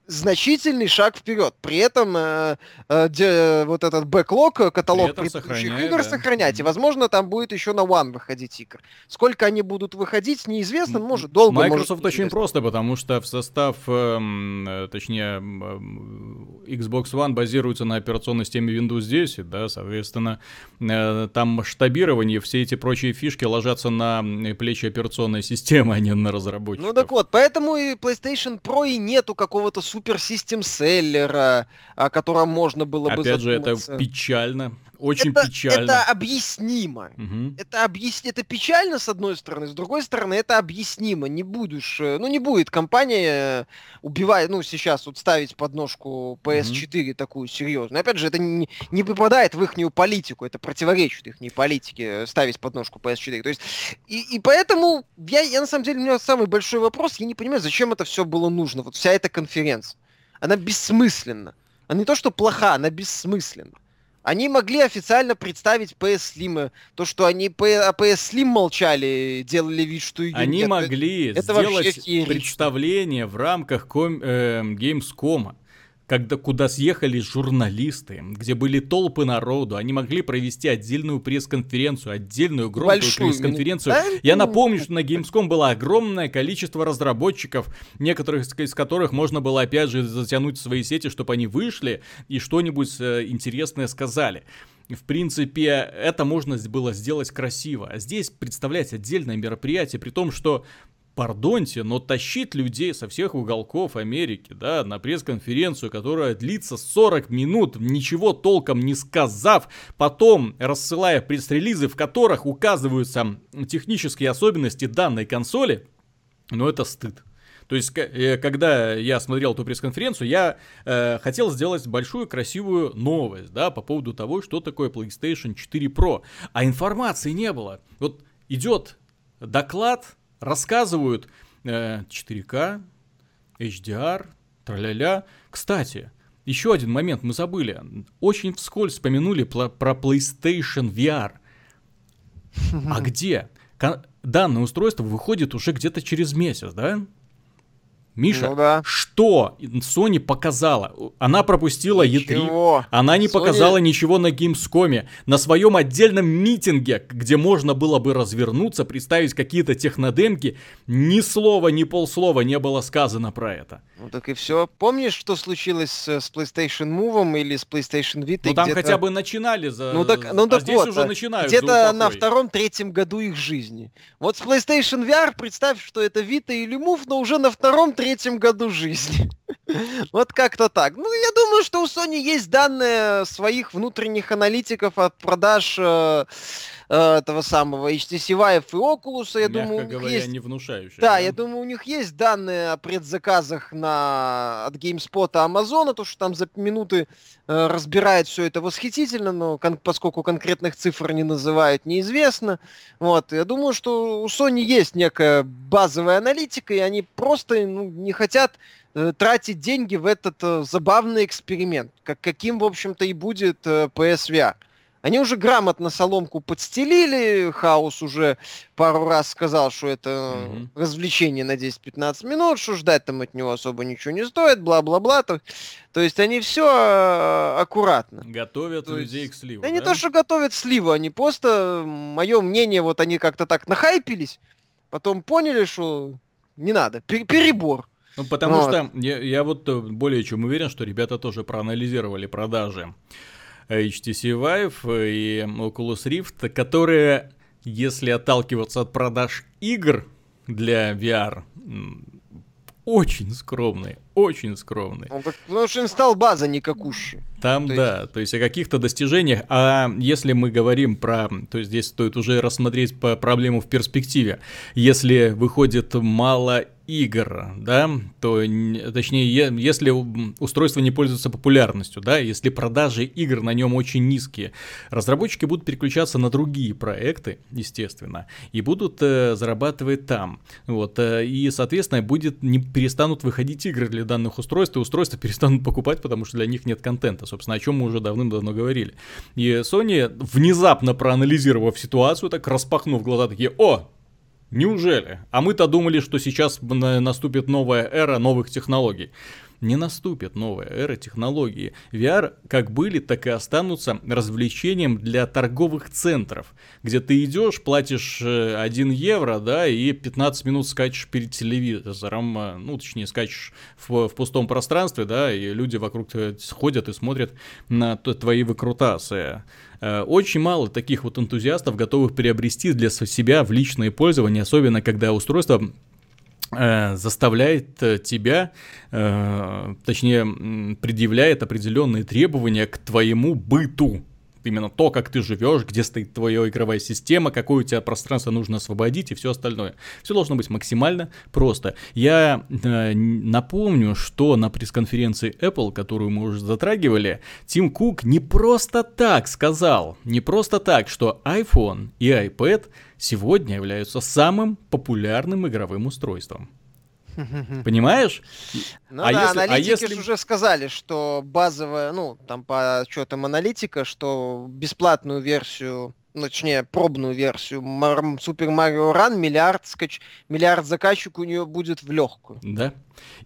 значительный шаг вперед. При этом э, э, де, вот этот бэклог, э, каталог предыдущих игр да. сохранять. И, возможно, там будет еще на One выходить игр. Сколько они будут выходить, неизвестно, может, долго, Microsoft может, очень просто, потому что в состав, эм, э, точнее, э, Xbox One базируется на операционной системе Windows 10, да, соответственно, э, там масштабирование, все эти прочие фишки ложатся на плечи операционной системы, а не на разработчиков. Ну так вот, поэтому и PlayStation Pro и нету какого-то супер систем селлера, о котором можно было бы Опять же, это печально. Очень это, печально. Это объяснимо. Угу. Это, объяс... это печально, с одной стороны, с другой стороны, это объяснимо. Не будешь, э, ну не будет компания э, убивать, ну сейчас вот ставить подножку PS4 угу. такую серьезную. Опять же, это не, не попадает в их политику, это противоречит их политике э, ставить подножку PS4. То есть, и, и поэтому я, я на самом деле, у меня самый большой вопрос, я не понимаю, зачем это все было нужно, вот вся эта конференция. Она бессмысленна. Она не то, что плоха, она бессмысленна. Они могли официально представить PS Slim. То, что они о PS Slim молчали, делали вид, что ее Они нет, могли это сделать представление в рамках ком, э, Gamescom когда, куда съехали журналисты, где были толпы народу, они могли провести отдельную пресс-конференцию, отдельную громкую пресс-конференцию. Да? Я напомню, что на Gamescom было огромное количество разработчиков, некоторых из которых можно было опять же затянуть в свои сети, чтобы они вышли и что-нибудь э, интересное сказали. В принципе, это можно было сделать красиво. А здесь представлять отдельное мероприятие, при том, что пардоньте, но тащить людей со всех уголков Америки, да, на пресс-конференцию, которая длится 40 минут, ничего толком не сказав, потом рассылая пресс-релизы, в которых указываются технические особенности данной консоли, ну это стыд. То есть, э, когда я смотрел эту пресс-конференцию, я э, хотел сделать большую красивую новость, да, по поводу того, что такое PlayStation 4 Pro. А информации не было. Вот идет доклад рассказывают э, 4К, HDR, траля-ля. Кстати, еще один момент мы забыли. Очень вскользь вспомянули про PlayStation VR. А [LAUGHS] где? Данное устройство выходит уже где-то через месяц, да? Миша, ну, да. что Sony показала? Она пропустила ничего. E3, она не Sony... показала ничего на Gamescom, на своем отдельном митинге, где можно было бы развернуться, представить какие-то технодемки, ни слова, ни полслова не было сказано про это. Ну так и все. Помнишь, что случилось с, PlayStation Move или с PlayStation Vita? Ну там хотя бы начинали за... Ну так, ну, так а здесь вот, уже начинают Где-то на втором-третьем году их жизни. Вот с PlayStation VR представь, что это Vita или Move, но уже на втором-третьем году жизни. [LAUGHS] Вот как-то так. Ну, я думаю, что у Sony есть данные своих внутренних аналитиков от продаж э, э, этого самого HTC Vive и Oculus. Я Мягко думаю, говоря, есть... не внушающие. Да, да, я думаю, у них есть данные о предзаказах на... от GameSpot и Amazon, то, что там за минуты э, разбирает все это восхитительно, но кон... поскольку конкретных цифр не называют, неизвестно. Вот, я думаю, что у Sony есть некая базовая аналитика, и они просто ну, не хотят тратить деньги в этот э, забавный эксперимент, как, каким, в общем-то, и будет э, PSVR. Они уже грамотно соломку подстелили, Хаус уже пару раз сказал, что это mm-hmm. развлечение на 10-15 минут, что ждать там от него особо ничего не стоит, бла-бла-бла. То, то есть они все а, аккуратно. Готовят то людей есть, к сливу. Да, да не то, что готовят сливу, они просто, мое мнение, вот они как-то так нахайпились, потом поняли, что не надо, перебор. Ну, потому вот. что я, я вот э, более чем уверен, что ребята тоже проанализировали продажи HTC Vive и Oculus Rift, которые, если отталкиваться от продаж игр для VR, очень скромные, очень скромные. Ну, потому что инсталл база никакущая. Там, то да, есть... то есть о каких-то достижениях. А если мы говорим про, то есть здесь стоит уже рассмотреть по проблему в перспективе. Если выходит мало игр, да, то, точнее, если устройство не пользуется популярностью, да, если продажи игр на нем очень низкие, разработчики будут переключаться на другие проекты, естественно, и будут э, зарабатывать там, вот, э, и, соответственно, будет, не перестанут выходить игры для данных устройств, и устройства [LAUGHS] перестанут покупать, потому что для них нет контента, собственно, о чем мы уже давным-давно говорили. И Sony, внезапно проанализировав ситуацию, так распахнув глаза, такие, о, Неужели? А мы-то думали, что сейчас наступит новая эра новых технологий. Не наступит новая эра технологии. VR как были, так и останутся развлечением для торговых центров, где ты идешь, платишь 1 э, евро, да, и 15 минут скачешь перед телевизором, э, ну, точнее, скачешь в, в пустом пространстве, да, и люди вокруг ходят и смотрят на твои выкрутасы. Э, очень мало таких вот энтузиастов, готовых приобрести для себя в личное пользование, особенно когда устройство заставляет э, тебя, точнее, предъявляет определенные требования к твоему быту. Именно то, как ты живешь, где стоит твоя игровая система, какое у тебя пространство нужно освободить и все остальное. Все должно быть максимально просто. Я э, напомню, что на пресс-конференции Apple, которую мы уже затрагивали, Тим Кук не просто так сказал, не просто так, что iPhone и iPad сегодня являются самым популярным игровым устройством. Понимаешь? Ну а да, если, а аналитики а если... уже сказали, что базовая, ну, там по отчетам аналитика, что бесплатную версию ну, точнее, пробную версию Super Mario Run, миллиард, скач... миллиард заказчик у нее будет в легкую. Да.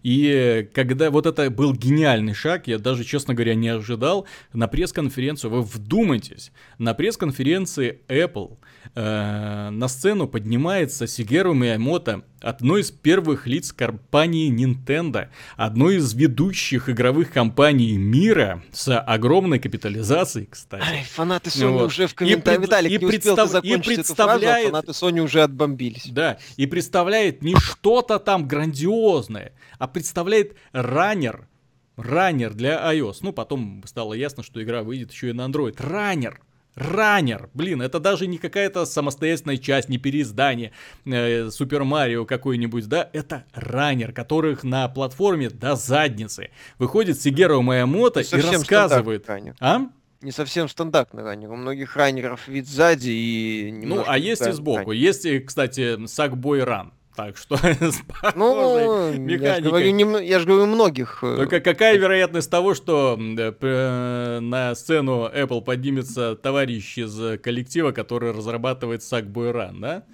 И когда вот это был гениальный шаг, я даже, честно говоря, не ожидал, на пресс-конференцию, вы вдумайтесь, на пресс-конференции Apple э, на сцену поднимается Сигеру Миямото, одной из первых лиц компании Nintendo, одной из ведущих игровых компаний мира с огромной капитализацией, кстати. Ай, фанаты Sony вот. уже в комментариях, Виталик, и не представ... успел и представляет... эту фразу, а фанаты Sony уже отбомбились. Да, и представляет не что-то там грандиозное, а представляет раннер, раннер для iOS. Ну, потом стало ясно, что игра выйдет еще и на Android. Раннер! Раннер, блин, это даже не какая-то самостоятельная часть, не переиздание Супер э, Марио какой-нибудь, да, это раннер, которых на платформе до задницы. Выходит Сигеру Майамото и рассказывает. А? Не совсем стандартный раннер. У многих раннеров вид сзади и Ну, а есть и сбоку. Раннер. Есть, кстати, Сакбой Ран. Так что [LAUGHS] ну, Я же говорю, не, я же говорю многих. Э, Только какая вероятность того, что э, на сцену Apple поднимется товарищ из коллектива, который разрабатывает Sackboy Run, да?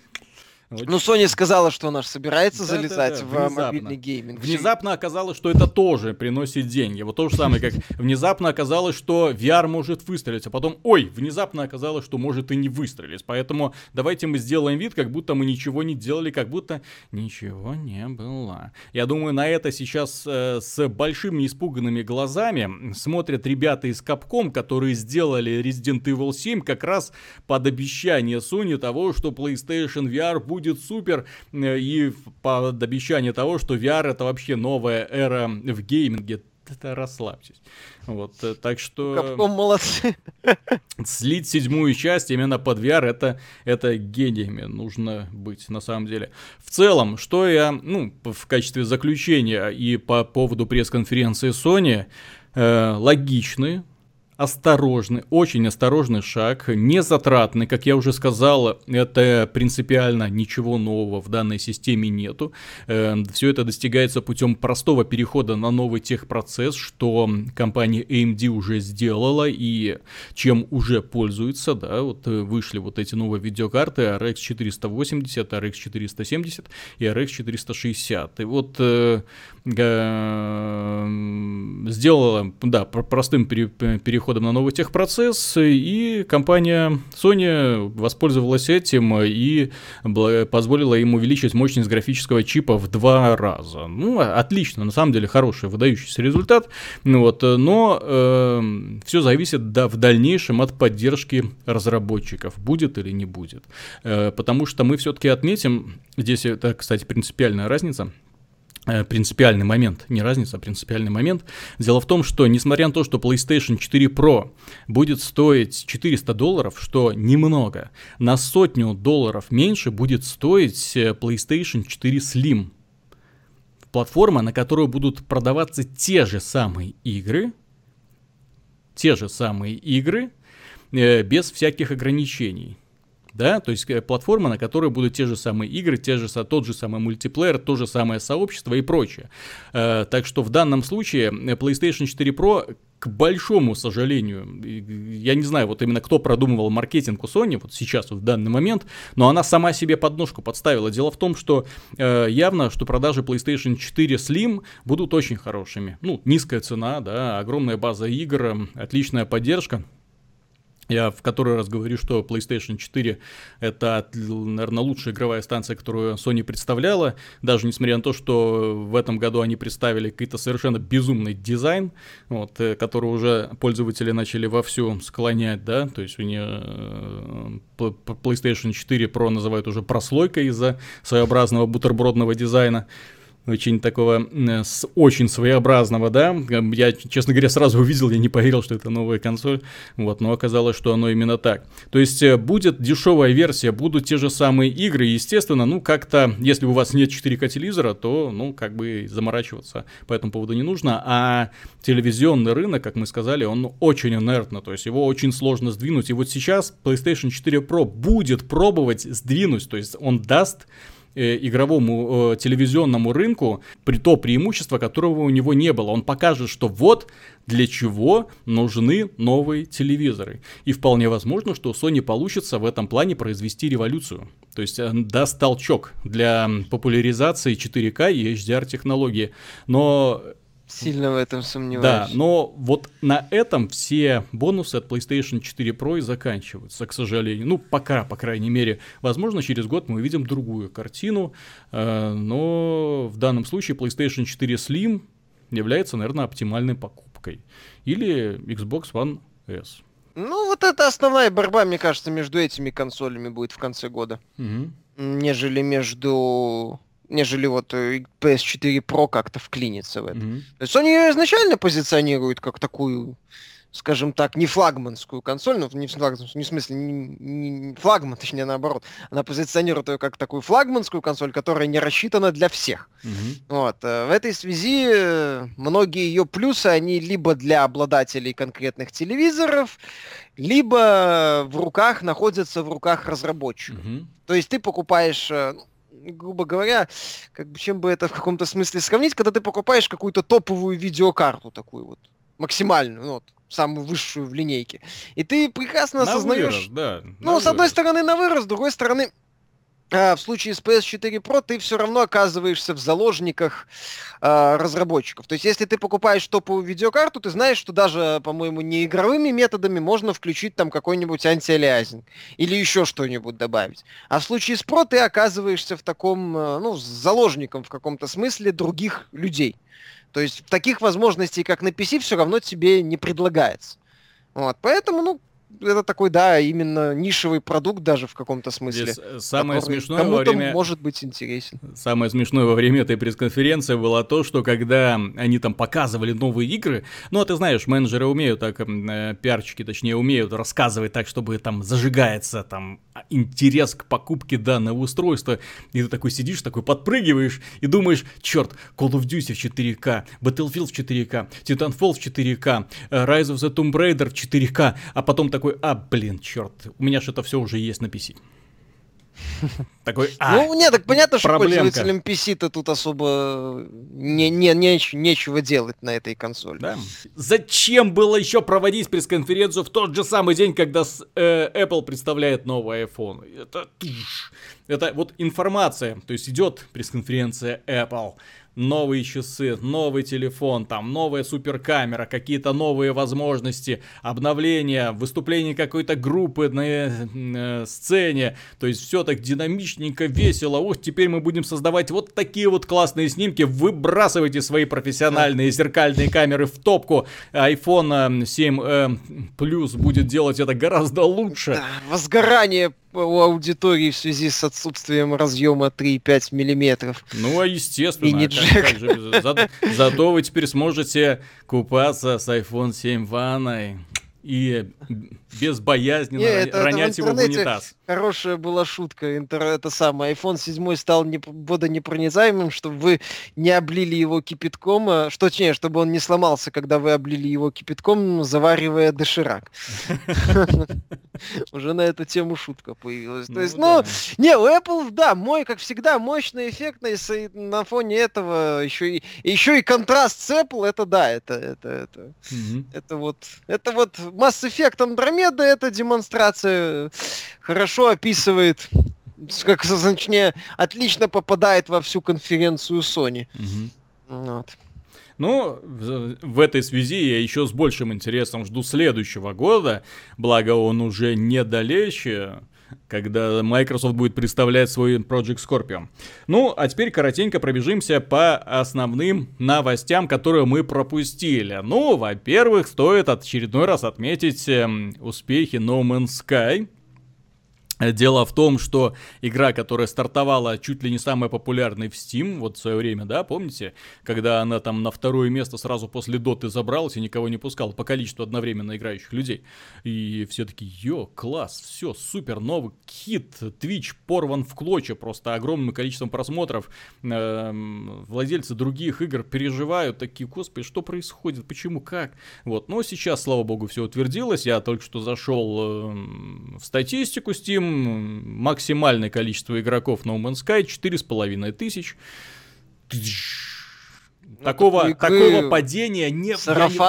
Ну, Sony сказала, что она же собирается да, залезать да, да, в внезапно. мобильный гейминг. Внезапно оказалось, что это тоже приносит деньги. Вот то же самое, как [LAUGHS] внезапно оказалось, что VR может выстрелить, а потом, ой, внезапно оказалось, что может и не выстрелить. Поэтому давайте мы сделаем вид, как будто мы ничего не делали, как будто ничего не было. Я думаю, на это сейчас э, с большими испуганными глазами смотрят ребята из Capcom, которые сделали Resident Evil 7 как раз под обещание Sony того, что PlayStation VR будет будет супер, э, и под обещание того, что VR это вообще новая эра в гейминге, это расслабьтесь. Вот, э, так что... Капком молодцы. Слить седьмую часть именно под VR, это, это гениями нужно быть, на самом деле. В целом, что я, ну, в качестве заключения и по поводу пресс-конференции Sony, э, логичный, осторожный, очень осторожный шаг, не затратный, как я уже сказал, это принципиально ничего нового в данной системе нету. Эм, Все это достигается путем простого перехода на новый техпроцесс, что компания AMD уже сделала и чем уже пользуется, да, вот э, вышли вот эти новые видеокарты RX 480, RX 470 и RX 460. И вот э, сделала, да, простым переходом переходом на новый техпроцесс, и компания Sony воспользовалась этим и позволила им увеличить мощность графического чипа в два раза. Ну, отлично, на самом деле хороший, выдающийся результат, ну вот, но э, все зависит да, в дальнейшем от поддержки разработчиков, будет или не будет. Э, потому что мы все-таки отметим, здесь это, кстати, принципиальная разница, принципиальный момент, не разница, а принципиальный момент. Дело в том, что несмотря на то, что PlayStation 4 Pro будет стоить 400 долларов, что немного, на сотню долларов меньше будет стоить э, PlayStation 4 Slim. Платформа, на которую будут продаваться те же самые игры, те же самые игры, э, без всяких ограничений да, то есть э, платформа, на которой будут те же самые игры, те же, тот же самый мультиплеер, то же самое сообщество и прочее. Э, так что в данном случае PlayStation 4 Pro к большому сожалению, я не знаю, вот именно кто продумывал маркетинг у Sony вот сейчас, вот в данный момент, но она сама себе подножку подставила. Дело в том, что э, явно, что продажи PlayStation 4 Slim будут очень хорошими. Ну, низкая цена, да, огромная база игр, отличная поддержка. Я в который раз говорю, что PlayStation 4 это, наверное, лучшая игровая станция, которую Sony представляла, даже несмотря на то, что в этом году они представили какой-то совершенно безумный дизайн, вот, э, который уже пользователи начали вовсю склонять, да, то есть у нее э, PlayStation 4 Pro называют уже прослойкой из-за своеобразного бутербродного дизайна. Очень такого, с, очень своеобразного, да. Я, честно говоря, сразу увидел, я не поверил, что это новая консоль, вот, но оказалось, что оно именно так. То есть э, будет дешевая версия, будут те же самые игры, естественно, ну, как-то, если у вас нет 4К телевизора, то, ну, как бы заморачиваться по этому поводу не нужно, а телевизионный рынок, как мы сказали, он очень инертно, то есть его очень сложно сдвинуть, и вот сейчас PlayStation 4 Pro будет пробовать сдвинуть, то есть он даст Э, игровому э, телевизионному рынку при то преимущество, которого у него не было. Он покажет, что вот для чего нужны новые телевизоры. И вполне возможно, что у Sony получится в этом плане произвести революцию. То есть э, даст толчок для популяризации 4К и HDR технологии. Но Сильно в этом сомневаюсь. Да, но вот на этом все бонусы от PlayStation 4 Pro и заканчиваются, к сожалению. Ну, пока, по крайней мере. Возможно, через год мы увидим другую картину, э, но в данном случае PlayStation 4 Slim является, наверное, оптимальной покупкой. Или Xbox One S. Ну, вот это основная борьба, мне кажется, между этими консолями будет в конце года. Угу. Нежели между нежели вот э, PS4 Pro как-то вклинится в это. Mm-hmm. То есть Sony ее изначально позиционирует как такую, скажем так, не флагманскую консоль, ну, не в, не в смысле, не, не флагман, точнее, наоборот. Она позиционирует ее как такую флагманскую консоль, которая не рассчитана для всех. Mm-hmm. Вот. Э, в этой связи э, многие ее плюсы, они либо для обладателей конкретных телевизоров, либо в руках находятся в руках разработчиков. Mm-hmm. То есть ты покупаешь грубо говоря, как бы чем бы это в каком-то смысле сравнить, когда ты покупаешь какую-то топовую видеокарту такую вот, максимальную, ну, вот, самую высшую в линейке. И ты прекрасно на осознаешь... Вырос, да, ну, с одной стороны на вырос, с другой стороны в случае с PS4 Pro ты все равно оказываешься в заложниках э, разработчиков. То есть, если ты покупаешь топовую видеокарту, ты знаешь, что даже, по-моему, не игровыми методами можно включить там какой-нибудь антиалиазинг или еще что-нибудь добавить. А в случае с Pro ты оказываешься в таком, э, ну, заложником в каком-то смысле других людей. То есть, таких возможностей, как на PC, все равно тебе не предлагается. Вот, поэтому, ну, это такой, да, именно нишевый продукт даже в каком-то смысле. Здесь э, самое смешное во время... может быть интересен. Самое смешное во время этой пресс-конференции было то, что когда они там показывали новые игры, ну, а ты знаешь, менеджеры умеют так, э, пиарчики, точнее, умеют рассказывать так, чтобы там зажигается там интерес к покупке данного устройства, и ты такой сидишь, такой подпрыгиваешь и думаешь, черт, Call of Duty в 4К, Battlefield в 4К, Titanfall в 4К, э, Rise of the Tomb Raider в 4К, а потом такой, а, блин, черт, у меня это все уже есть на PC. Такой, [LAUGHS] а, ну, нет, так понятно, что проблемка. пользователям PC-то тут особо не, не, не, нечего делать на этой консоли. Да. Зачем было еще проводить пресс-конференцию в тот же самый день, когда с, э, Apple представляет новый iPhone? Это, это вот информация, то есть идет пресс-конференция Apple, новые часы, новый телефон, там новая суперкамера, какие-то новые возможности, обновления, выступление какой-то группы на э, сцене. То есть все так динамичненько, весело. Ох, теперь мы будем создавать вот такие вот классные снимки. Выбрасывайте свои профессиональные зеркальные камеры в топку. iPhone 7 э, Plus будет делать это гораздо лучше. Да, возгорание у аудитории в связи с отсутствием разъема 3,5 миллиметров. Ну, а естественно. И не джек. Же, за, зато вы теперь сможете купаться с iPhone 7 ванной и безбоязненно Не, это, ронять это в его в унитаз. Хорошая была шутка. Интер, это самое. iPhone 7 стал не, водонепроницаемым, чтобы вы не облили его кипятком, а, что точнее, чтобы он не сломался, когда вы облили его кипятком, заваривая доширак. [LAUGHS] Уже на эту тему шутка появилась. То ну есть, ну, не, у Apple, да, мой, как всегда, мощный, эффектный, на фоне этого еще и еще и контраст с Apple, это да, это это это это вот это вот Mass Effect Andromeda Андромеда эта демонстрация хорошо описывает, как, точнее, отлично попадает во всю конференцию Sony. Угу. Вот. Ну, в, в этой связи я еще с большим интересом жду следующего года, благо он уже недалече когда Microsoft будет представлять свой Project Scorpio. Ну, а теперь коротенько пробежимся по основным новостям, которые мы пропустили. Ну, во-первых, стоит очередной раз отметить э, успехи No Man's Sky, Дело в том, что игра, которая стартовала чуть ли не самая популярной в Steam, вот в свое время, да, помните, когда она там на второе место сразу после Доты забралась и никого не пускала по количеству одновременно играющих людей. И все таки йо, класс, все, супер, новый хит, Twitch порван в клочья просто огромным количеством просмотров. Эм, владельцы других игр переживают, такие, господи, что происходит, почему, как? Вот, но сейчас, слава богу, все утвердилось, я только что зашел эм, в статистику Steam, максимальное количество игроков No Man's Sky 4,5 тысяч. Ну, такого, такого падения не, я,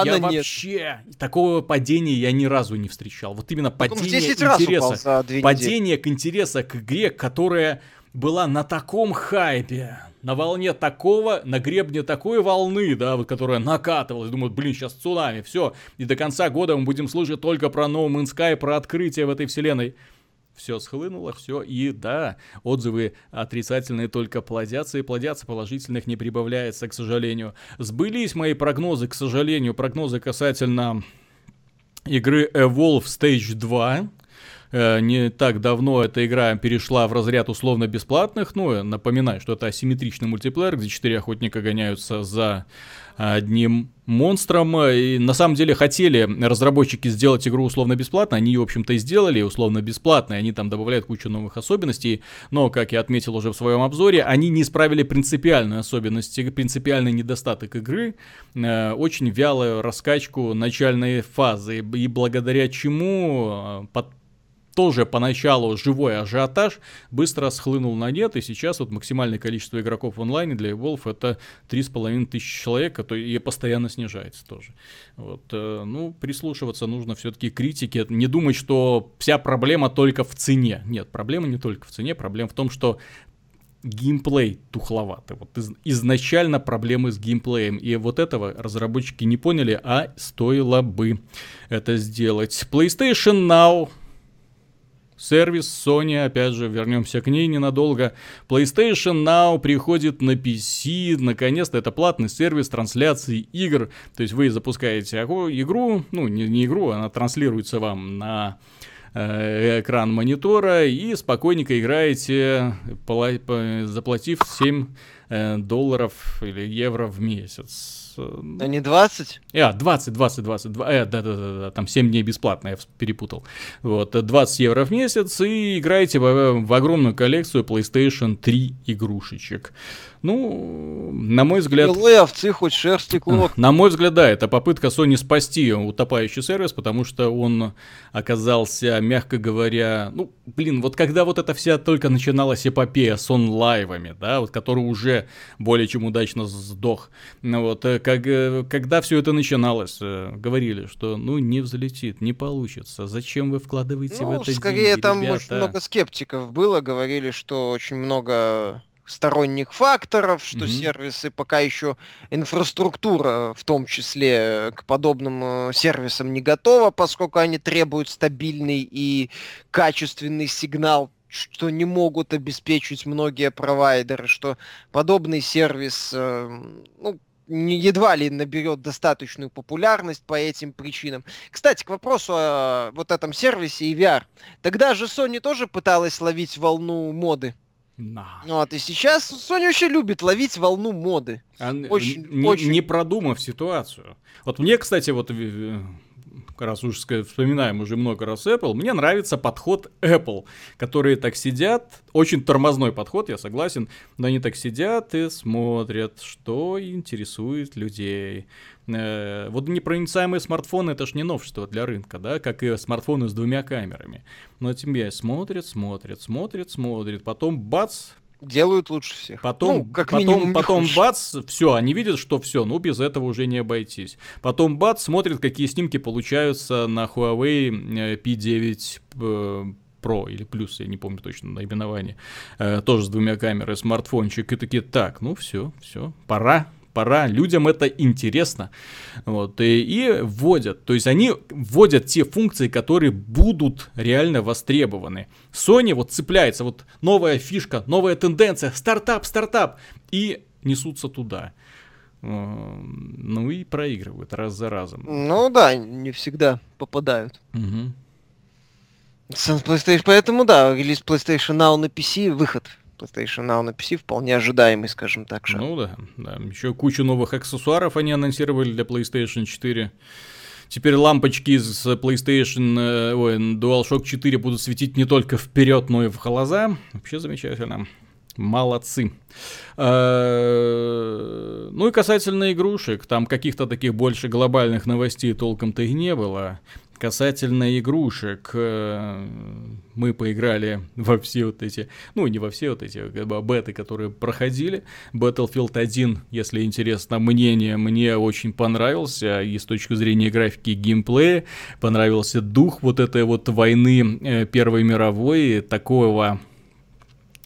я нет. вообще такого падения я ни разу не встречал. Вот именно падение интереса, падение к интереса к игре, которая была на таком хайпе, на волне такого, на гребне такой волны, да, вот, которая накатывалась, думают, блин, сейчас цунами, все, и до конца года мы будем слышать только про No Man's Sky, про открытие в этой вселенной все схлынуло, все, и да, отзывы отрицательные только плодятся, и плодятся, положительных не прибавляется, к сожалению. Сбылись мои прогнозы, к сожалению, прогнозы касательно игры Evolve Stage 2, э, не так давно эта игра перешла в разряд условно-бесплатных. Ну, напоминаю, что это асимметричный мультиплеер, где четыре охотника гоняются за одним монстром. И на самом деле хотели разработчики сделать игру условно бесплатно, они в общем-то, и сделали условно бесплатно, они там добавляют кучу новых особенностей, но, как я отметил уже в своем обзоре, они не исправили принципиальную особенность, принципиальный недостаток игры, э, очень вялую раскачку начальной фазы, и благодаря чему э, тоже поначалу живой ажиотаж быстро схлынул на нет, и сейчас вот максимальное количество игроков в онлайне для Evolve это 3,5 тысячи человек, и постоянно снижается тоже. Вот, э, ну, прислушиваться нужно все-таки к критике, не думать, что вся проблема только в цене. Нет, проблема не только в цене, проблема в том, что геймплей тухловатый. Вот из, изначально проблемы с геймплеем. И вот этого разработчики не поняли, а стоило бы это сделать. PlayStation Now Сервис Sony, опять же, вернемся к ней ненадолго. PlayStation Now приходит на PC, наконец-то это платный сервис трансляции игр. То есть вы запускаете игру, ну не, не игру, она транслируется вам на э, экран монитора и спокойненько играете, заплатив 7 э, долларов или евро в месяц а не 20? А, 20, 20, 20, 20 э, да, да, да, да, там 7 дней бесплатно, я перепутал. Вот, 20 евро в месяц и играете в, в огромную коллекцию PlayStation 3 игрушечек. Ну, на мой взгляд... Белые овцы, хоть шерсти клок. [LAUGHS] На мой взгляд, да, это попытка Sony спасти утопающий сервис, потому что он оказался, мягко говоря, ну, блин, вот когда вот эта вся только начиналась эпопея с онлайвами, да, вот который уже более чем удачно сдох, ну вот, э, как, э, когда все это начиналось, э, говорили, что, ну, не взлетит, не получится, зачем вы вкладываете ну, в это скорее деньги, там ребята? очень много скептиков было, говорили, что очень много сторонних факторов, что mm-hmm. сервисы пока еще инфраструктура, в том числе к подобным э, сервисам не готова, поскольку они требуют стабильный и качественный сигнал что не могут обеспечить многие провайдеры, что подобный сервис э, ну, едва ли наберет достаточную популярность по этим причинам. Кстати, к вопросу о вот этом сервисе и VR. Тогда же Sony тоже пыталась ловить волну моды. No. Вот, и сейчас Sony вообще любит ловить волну моды. А, очень, не, очень... не продумав ситуацию. Вот мне, кстати, вот раз уж вспоминаем уже много раз Apple, мне нравится подход Apple, которые так сидят, очень тормозной подход, я согласен, но они так сидят и смотрят, что интересует людей. Э, вот непроницаемые смартфоны это ж не новшество для рынка, да, как и смартфоны с двумя камерами. Но тебе смотрят, смотрят, смотрят, смотрят, потом бац, делают лучше всех. Потом, ну, как потом, потом бац, все, они видят, что все, ну без этого уже не обойтись. Потом бац, смотрят, какие снимки получаются на Huawei P9 э, Pro или Plus, я не помню точно наименование, э, тоже с двумя камерами, смартфончик, и такие, так, ну все, все, пора, пора, людям это интересно. Вот, и, и вводят, то есть они вводят те функции, которые будут реально востребованы. Sony вот цепляется, вот новая фишка, новая тенденция, стартап, стартап, и несутся туда. Ну и проигрывают раз за разом. Ну да, не всегда попадают. Угу. PlayStation, поэтому да, релиз PlayStation Now на PC, выход PlayStation Now на PC вполне ожидаемый, скажем так. Шаг. Ну да, да. Еще кучу новых аксессуаров они анонсировали для PlayStation 4. Теперь лампочки с PlayStation э, ой, DualShock 4 будут светить не только вперед, но и в глаза. Вообще замечательно. Молодцы. Э, ну и касательно игрушек, там каких-то таких больше глобальных новостей толком-то и не было. Касательно игрушек, э, мы поиграли во все вот эти, ну не во все вот эти бы, беты, которые проходили. Battlefield 1, если интересно мнение, мне очень понравился и с точки зрения графики и геймплея. Понравился дух вот этой вот войны э, Первой мировой, такого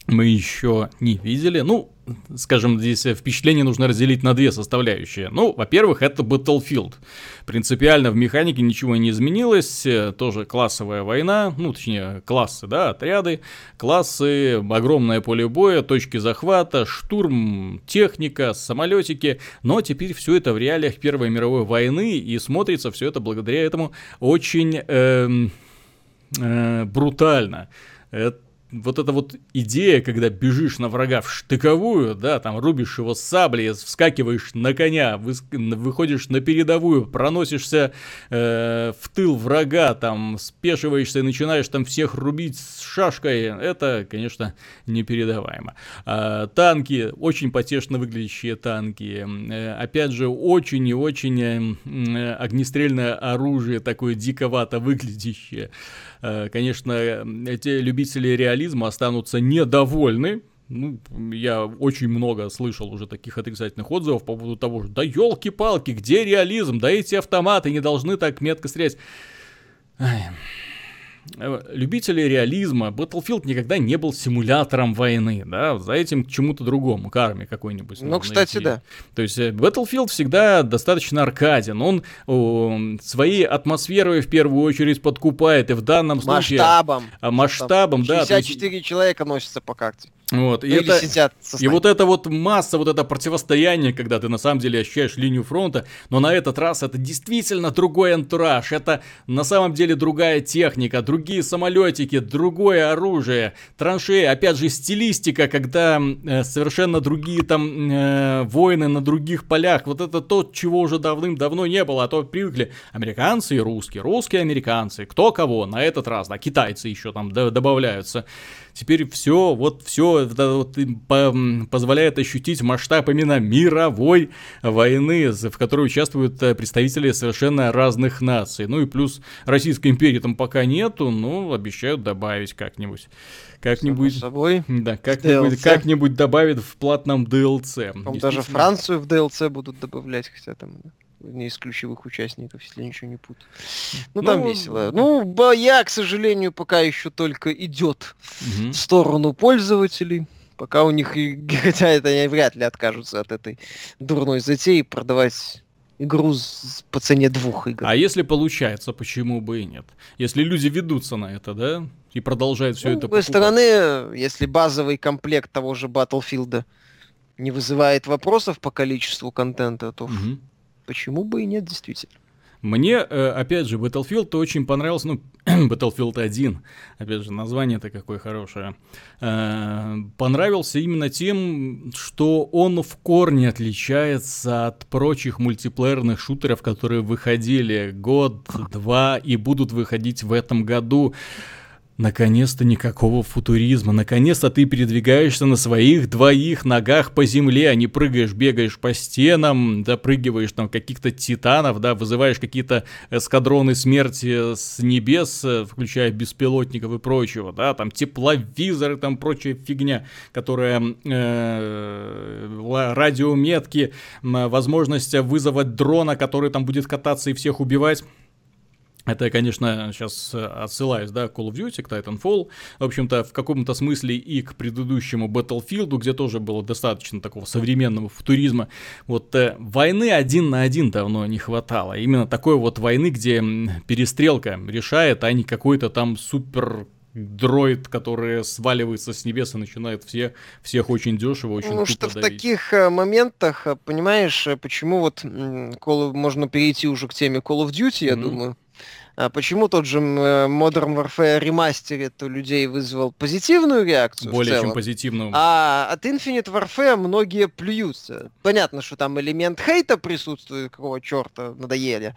мы еще не видели. Ну, скажем, здесь впечатление нужно разделить на две составляющие. Ну, во-первых, это Battlefield. Принципиально в механике ничего не изменилось, тоже классовая война, ну, точнее, классы, да, отряды, классы, огромное поле боя, точки захвата, штурм, техника, самолетики, но теперь все это в реалиях Первой мировой войны, и смотрится все это благодаря этому очень э, э, брутально. Это вот эта вот идея, когда бежишь на врага в штыковую, да, там рубишь его саблей, вскакиваешь на коня, вы, выходишь на передовую, проносишься э, в тыл врага, там спешиваешься и начинаешь там всех рубить с шашкой, это, конечно, непередаваемо. А, танки, очень потешно выглядящие танки, э, опять же, очень и очень э, огнестрельное оружие, такое диковато выглядящее. Э, конечно, эти любители реализма останутся недовольны, ну, я очень много слышал уже таких отрицательных отзывов по поводу того, что да елки-палки, где реализм, да эти автоматы не должны так метко стрелять. Ай. Э, любители реализма, Battlefield никогда не был симулятором войны, да, за этим к чему-то другому, к армии какой-нибудь. Ну, кстати, идти. да. То есть э, Battlefield всегда достаточно аркаден, он о, своей атмосферой в первую очередь подкупает, и в данном случае... Масштабом. А, масштабом, да. 64 есть... человека носятся по карте. Вот, и, это, и вот эта вот масса, вот это противостояние, когда ты на самом деле ощущаешь линию фронта, но на этот раз это действительно другой антураж, это на самом деле другая техника, другие самолетики, другое оружие, траншеи, опять же стилистика, когда э, совершенно другие там э, войны на других полях, вот это то, чего уже давным-давно не было, а то привыкли американцы и русские, русские американцы, кто кого, на этот раз, да, китайцы еще там добавляются теперь все, вот все вот, позволяет ощутить масштаб именно мировой войны, в которой участвуют э, представители совершенно разных наций. Ну и плюс Российской империи там пока нету, но обещают добавить как-нибудь. Как-нибудь, собой. Да, как-нибудь, как-нибудь добавят в платном DLC. Даже Францию в DLC будут добавлять, хотя там не из ключевых участников, если ничего не путаю. Ну, ну там весело. Ну, я, к сожалению, пока еще только идет угу. в сторону пользователей. Пока у них, [LAUGHS] хотя это они вряд ли откажутся от этой дурной затеи продавать игру по цене двух игр. А если получается, почему бы и нет? Если люди ведутся на это, да? И продолжают все ну, это С другой стороны, если базовый комплект того же Battlefield не вызывает вопросов по количеству контента, то угу. Почему бы и нет, действительно? Мне, э, опять же, Battlefield очень понравился, ну, [CLEARS THROAT] Battlefield 1, опять же, название-то какое хорошее, э, понравился именно тем, что он в корне отличается от прочих мультиплеерных шутеров, которые выходили год, два и будут выходить в этом году. Наконец-то никакого футуризма, наконец-то ты передвигаешься на своих двоих ногах по земле, а не прыгаешь, бегаешь по стенам, допрыгиваешь там каких-то титанов, да, вызываешь какие-то эскадроны смерти с небес, включая беспилотников и прочего, да, там тепловизоры, там прочая фигня, которая э, радиометки, возможность вызвать дрона, который там будет кататься и всех убивать. Это я, конечно, сейчас э, отсылаюсь, да, к Call of Duty, к Titanfall. В общем-то, в каком-то смысле и к предыдущему Battlefield, где тоже было достаточно такого современного футуризма. Вот э, войны один на один давно не хватало. Именно такой вот войны, где перестрелка решает, а не какой-то там супер дроид, который сваливается с небес и начинает все, всех очень дешево, очень Ну что в таких э, моментах, э, понимаешь, почему вот Call, можно перейти уже к теме Call of Duty, я mm-hmm. думаю, почему тот же э, Modern Warfare Remastered у людей вызвал позитивную реакцию? Более чем позитивную. А от Infinite Warfare многие плюются. Понятно, что там элемент хейта присутствует, какого черта надоели.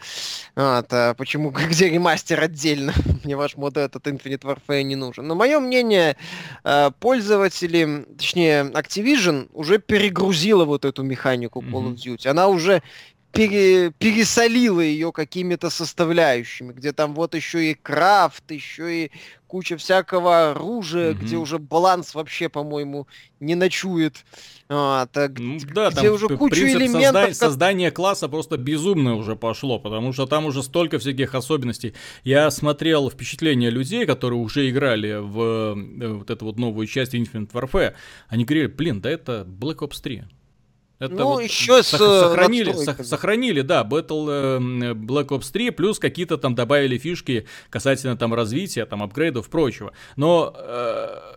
Вот, а почему, [LAUGHS] где ремастер отдельно? [LAUGHS] Мне ваш мод этот Infinite Warfare не нужен. Но мое мнение, э, пользователи, точнее Activision уже перегрузила вот эту механику Call of Duty. Она уже пере, пересолила ее какими-то составляющими, где там вот еще и крафт, еще и куча всякого оружия, mm-hmm. где уже баланс вообще, по-моему, не ночует. А, так, ну, да, где там уже куча элементов. Созда... Как... Создание класса просто безумно уже пошло, потому что там уже столько всяких особенностей. Я смотрел впечатления людей, которые уже играли в э, вот эту вот новую часть Infinite Warfare. Они говорили, блин, да это Black Ops 3. Это ну, вот еще с э, сохранили, сох, сохранили, да, Battle э, Black Ops 3, плюс какие-то там добавили фишки касательно там развития, там апгрейдов, прочего. Но э,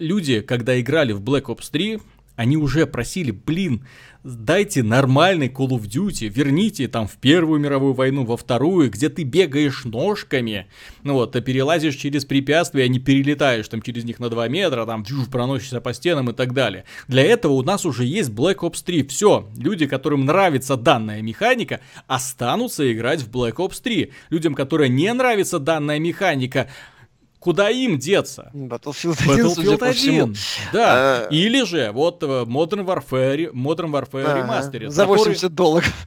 люди, когда играли в Black Ops 3, они уже просили, блин, дайте нормальный Call of Duty, верните там в Первую мировую войну, во Вторую, где ты бегаешь ножками, ну вот, ты перелазишь через препятствия, а не перелетаешь там через них на 2 метра, там чуж, проносишься по стенам и так далее. Для этого у нас уже есть Black Ops 3. Все, люди, которым нравится данная механика, останутся играть в Black Ops 3. Людям, которым не нравится данная механика, Куда им деться? Battlefield 1, Battlefield 1. Да. А... Или же вот э, Modern Warfare, Modern Warfare. Remastered. За 80 который... долларов.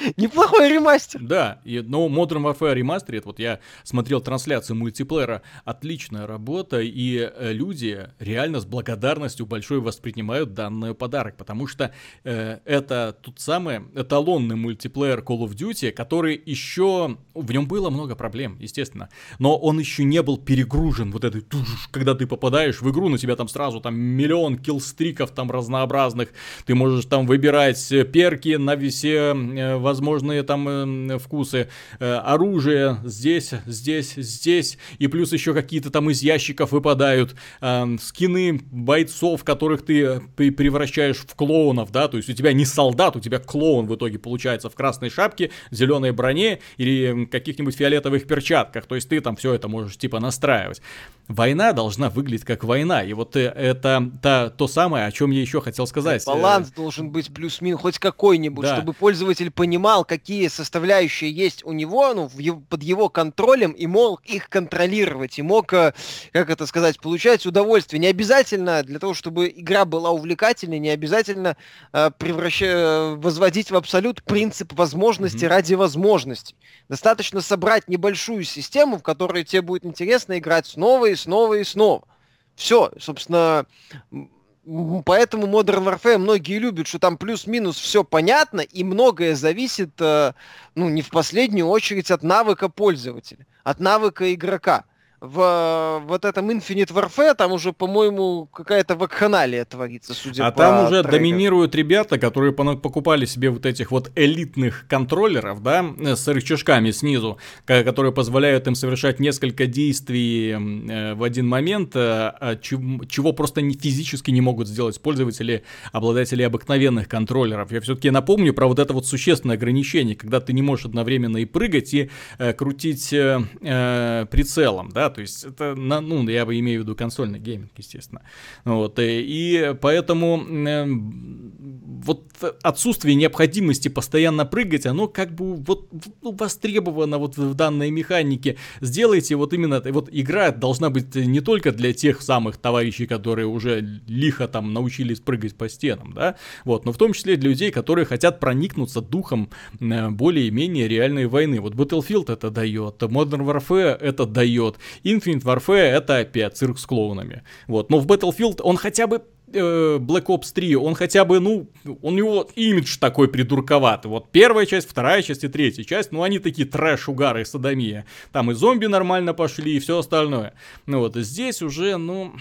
[LAUGHS] Неплохой ремастер. Да, и, но Modern Warfare Remastered, вот я смотрел трансляцию мультиплеера, отличная работа, и э, люди реально с благодарностью большой воспринимают данный подарок, потому что э, это тот самый эталонный мультиплеер Call of Duty, который еще... В нем было много проблем, естественно, но он еще не был перегружен вот этой... Когда ты попадаешь в игру, на тебя там сразу там миллион киллстриков там разнообразных, ты можешь там выбирать э, перки на весе э, возможные там э, вкусы, э, оружие здесь, здесь, здесь, и плюс еще какие-то там из ящиков выпадают э, скины бойцов, которых ты превращаешь в клоунов, да, то есть у тебя не солдат, у тебя клоун в итоге получается в красной шапке, зеленой броне или каких-нибудь фиолетовых перчатках, то есть ты там все это можешь типа настраивать. Война должна выглядеть как война, и вот это та, то самое, о чем я еще хотел сказать. Баланс должен быть плюс-минус хоть какой-нибудь, да. чтобы пользователь понимал, какие составляющие есть у него, ну, его, под его контролем, и мог их контролировать, и мог, э, как это сказать, получать удовольствие. Не обязательно для того, чтобы игра была увлекательной, не обязательно э, превращать, э, возводить в абсолют принцип возможности mm-hmm. ради возможностей. Достаточно собрать небольшую систему, в которой тебе будет интересно играть снова и снова и снова. Все, собственно, Поэтому Modern Warfare многие любят, что там плюс-минус все понятно, и многое зависит, э, ну, не в последнюю очередь от навыка пользователя, от навыка игрока в вот этом Infinite Warfare там уже, по-моему, какая-то вакханалия творится, судя а по А там уже трекам. доминируют ребята, которые покупали себе вот этих вот элитных контроллеров, да, с рычажками снизу, которые позволяют им совершать несколько действий э, в один момент, э, а чего просто не, физически не могут сделать пользователи, обладатели обыкновенных контроллеров. Я все-таки напомню про вот это вот существенное ограничение, когда ты не можешь одновременно и прыгать, и э, крутить э, э прицелом, да, то есть это, ну, я бы имею в виду консольный гейминг, естественно. Вот, э, и поэтому э, вот отсутствие необходимости постоянно прыгать, оно как бы вот ну, востребовано вот в данной механике. Сделайте вот именно, вот игра должна быть не только для тех самых товарищей, которые уже лихо там научились прыгать по стенам, да, вот, но в том числе для людей, которые хотят проникнуться духом э, более-менее реальной войны. Вот Battlefield это дает, Modern Warfare это дает, Infinite Warfare это опять цирк с клоунами. Вот. Но в Battlefield он хотя бы э, Black Ops 3, он хотя бы, ну, у него имидж такой придурковатый. Вот первая часть, вторая часть и третья часть, ну, они такие трэш, угары, садомия. Там и зомби нормально пошли, и все остальное. Ну вот, здесь уже, ну...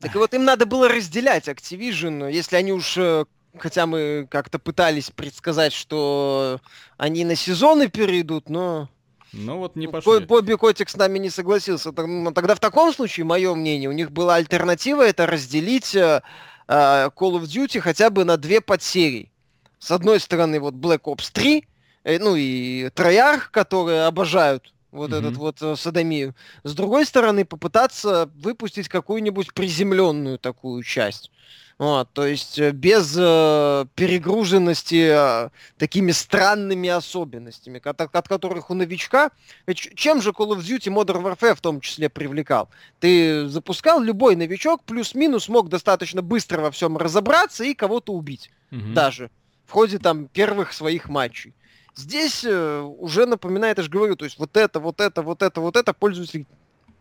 Так вот им надо было разделять Activision, если они уж э, хотя мы как-то пытались предсказать, что они на сезоны перейдут, но ну вот не пошли. Бобби Котик с нами не согласился. Тогда в таком случае, мое мнение, у них была альтернатива, это разделить э, э, Call of Duty хотя бы на две подсерии. С одной стороны, вот Black Ops 3, э, ну и Treyarch, которые обожают вот mm-hmm. этот вот э, садомию. С другой стороны, попытаться выпустить какую-нибудь приземленную такую часть. Вот, то есть э, без э, перегруженности э, такими странными особенностями, от, от которых у новичка... Чем же Call of Duty Modern Warfare в том числе привлекал? Ты запускал, любой новичок плюс-минус мог достаточно быстро во всем разобраться и кого-то убить. Mm-hmm. Даже в ходе там первых своих матчей. Здесь э, уже напоминает, я же говорю, то есть вот это, вот это, вот это, вот это пользователь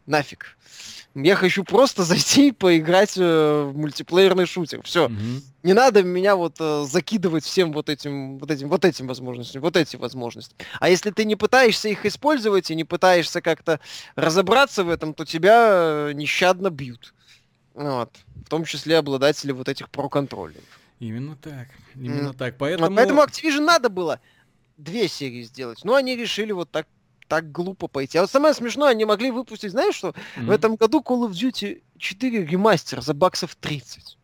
нафиг. Я хочу просто [LAUGHS] зайти и поиграть э, в мультиплеерный шутер. Все. Mm-hmm. Не надо меня вот э, закидывать всем вот этим, вот этим, вот этим возможностям, вот эти возможности. А если ты не пытаешься их использовать и не пытаешься как-то разобраться в этом, то тебя э, нещадно бьют. Вот. В том числе обладатели вот этих про-контроллеров. Именно так. Именно mm. так. Поэтому... Вот поэтому Activision надо было две серии сделать. Но они решили вот так так глупо пойти. А вот самое смешное, они могли выпустить, знаешь что? Mm-hmm. В этом году Call of Duty 4 ремастер за баксов 30.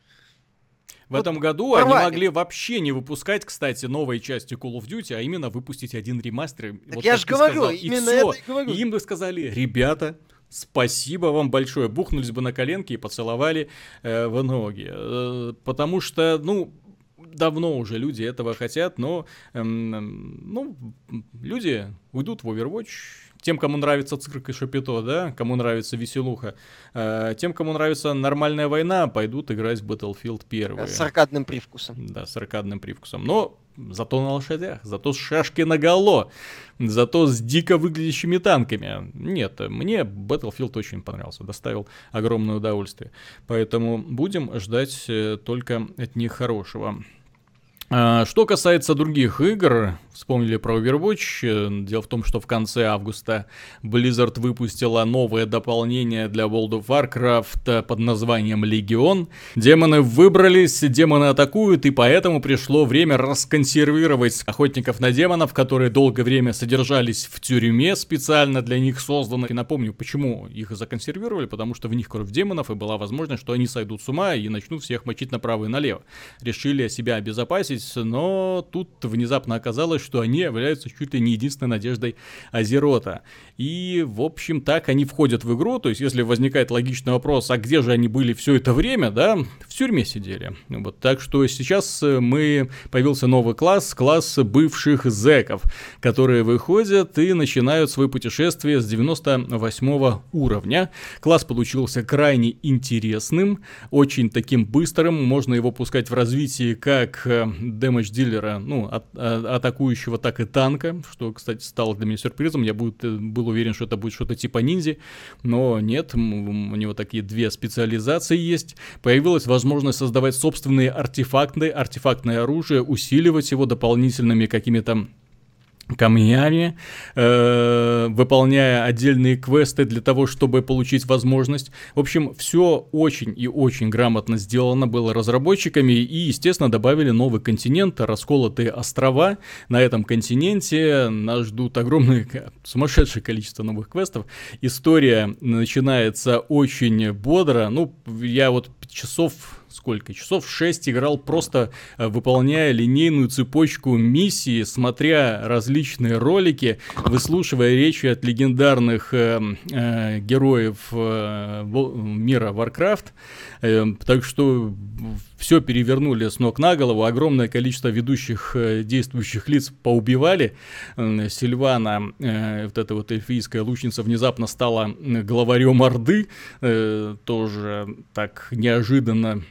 В вот этом году порвали. они могли вообще не выпускать, кстати, новые части Call of Duty, а именно выпустить один ремастер. Так вот, я же говорю, сказал. именно и это и говорю. И им бы сказали, ребята, спасибо вам большое, бухнулись бы на коленки и поцеловали э, в ноги. Э, потому что, ну, давно уже люди этого хотят, но эм, ну, люди уйдут в Overwatch, тем, кому нравится цирк и шапито, да, кому нравится веселуха, э, тем, кому нравится нормальная война, пойдут играть в Battlefield 1. С аркадным привкусом. Да, с аркадным привкусом. Но зато на лошадях, зато с шашки на наголо, зато с дико выглядящими танками. Нет, мне Battlefield очень понравился, доставил огромное удовольствие. Поэтому будем ждать э, только от них хорошего. А, что касается других игр, вспомнили про Overwatch. Дело в том, что в конце августа Blizzard выпустила новое дополнение для World of Warcraft под названием Легион. Демоны выбрались, демоны атакуют, и поэтому пришло время расконсервировать охотников на демонов, которые долгое время содержались в тюрьме, специально для них созданных. И напомню, почему их законсервировали, потому что в них кровь демонов, и была возможность, что они сойдут с ума и начнут всех мочить направо и налево. Решили себя обезопасить, но тут внезапно оказалось, что они являются чуть ли не единственной надеждой Азерота. И, в общем, так они входят в игру, то есть если возникает логичный вопрос, а где же они были все это время, да, в тюрьме сидели. Вот, так что сейчас мы, появился новый класс, класс бывших зеков, которые выходят и начинают свое путешествие с 98 уровня. Класс получился крайне интересным, очень таким быстрым, можно его пускать в развитии как э, дэмэдж-дилера, ну, от, а, атакующего, так и танка, что, кстати, стало для меня сюрпризом. Я был, был уверен, что это будет что-то типа ниндзя, но нет, у него такие две специализации есть. Появилась возможность создавать собственные артефакты, артефактное оружие, усиливать его дополнительными какими-то камнями, э, выполняя отдельные квесты для того, чтобы получить возможность. В общем, все очень и очень грамотно сделано было разработчиками и, естественно, добавили новый континент, расколотые острова. На этом континенте нас ждут огромное, сумасшедшее количество новых квестов. История начинается очень бодро. Ну, я вот часов сколько? Часов 6 играл просто э, выполняя линейную цепочку миссии, смотря различные ролики, выслушивая речи от легендарных э, э, героев э, мира Warcraft. Э, так что все перевернули с ног на голову, огромное количество ведущих э, действующих лиц поубивали. Э, Сильвана, э, вот эта вот эльфийская лучница, внезапно стала главарем Орды, э, тоже так неожиданно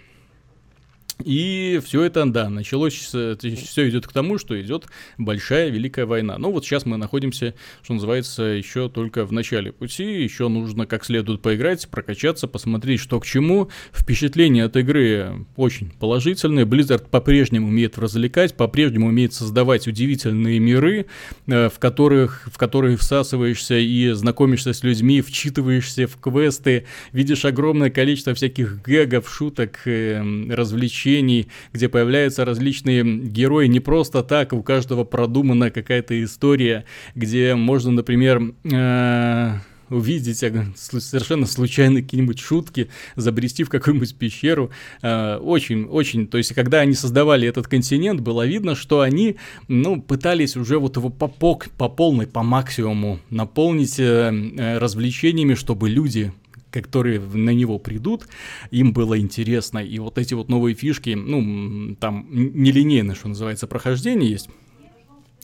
и все это, да, началось, все идет к тому, что идет большая великая война. Ну вот сейчас мы находимся, что называется, еще только в начале пути, еще нужно как следует поиграть, прокачаться, посмотреть, что к чему. Впечатление от игры очень положительное. Blizzard по-прежнему умеет развлекать, по-прежнему умеет создавать удивительные миры, э, в которых, в которые всасываешься и знакомишься с людьми, вчитываешься в квесты, видишь огромное количество всяких гэгов, шуток, э, развлечений, приключений, где появляются различные герои не просто так, у каждого продумана какая-то история, где можно, например, э, увидеть совершенно случайно какие-нибудь шутки, забрести в какую-нибудь пещеру. Э, очень, очень, то есть, когда они создавали этот континент, было видно, что они, ну, пытались уже вот его по, по, по полной, по максимуму наполнить э, развлечениями, чтобы люди которые на него придут, им было интересно. И вот эти вот новые фишки, ну, там нелинейное, что называется, прохождение есть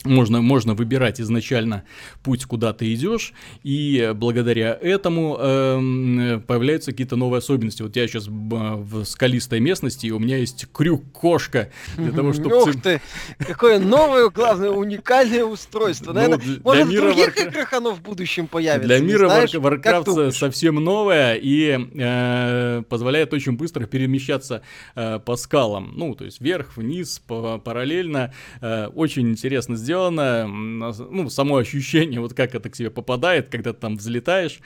можно, можно выбирать изначально путь, куда ты идешь, и благодаря этому э, появляются какие-то новые особенности. Вот я сейчас в скалистой местности, и у меня есть крюк-кошка для того, чтобы... Ух ты! Какое новое, главное, уникальное устройство. Ну, Наверное, может, в других играх оно в будущем появится. Для мира Warcraft совсем новое и э, позволяет очень быстро перемещаться э, по скалам. Ну, то есть вверх, вниз, параллельно. Э, очень интересно сделано сделано, ну, само ощущение, вот как это к тебе попадает, когда ты там взлетаешь,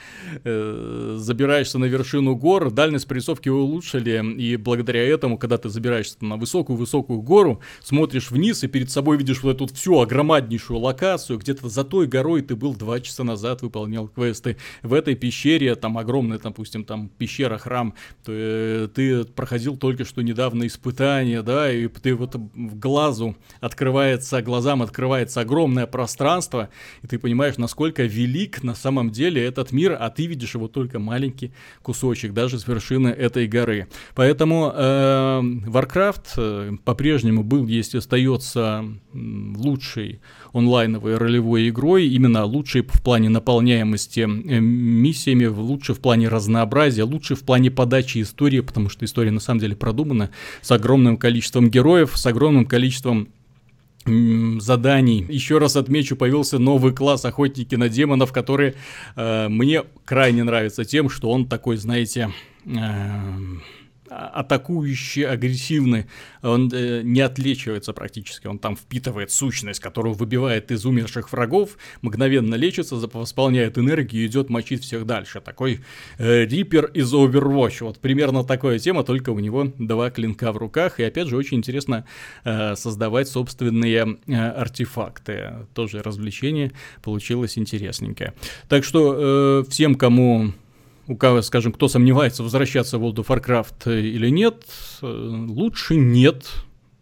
э, забираешься на вершину гор, дальность прорисовки улучшили, и благодаря этому, когда ты забираешься на высокую-высокую гору, смотришь вниз и перед собой видишь вот эту всю огромаднейшую локацию, где-то за той горой ты был два часа назад, выполнял квесты, в этой пещере, там огромная, допустим, там пещера, храм, то, э, ты проходил только что недавно испытание, да, и ты вот глазу открывается, глазам открывается открывается огромное пространство, и ты понимаешь, насколько велик на самом деле этот мир, а ты видишь его только маленький кусочек, даже с вершины этой горы. Поэтому э, Warcraft э, по-прежнему был, есть остается лучшей онлайновой ролевой игрой, именно лучшей в плане наполняемости э, миссиями, лучше в плане разнообразия, лучше в плане подачи истории, потому что история на самом деле продумана с огромным количеством героев, с огромным количеством заданий. Еще раз отмечу, появился новый класс охотники на демонов, который э, мне крайне нравится тем, что он такой, знаете, э, атакующий, агрессивный, он э, не отлечивается практически, он там впитывает сущность, которую выбивает из умерших врагов, мгновенно лечится, восполняет энергию и идет мочить всех дальше. Такой э, Риппер из Overwatch, вот примерно такая тема, только у него два клинка в руках, и опять же очень интересно э, создавать собственные э, артефакты, тоже развлечение получилось интересненькое. Так что э, всем, кому у кого, скажем, кто сомневается, возвращаться в World of Warcraft или нет, э, лучше нет.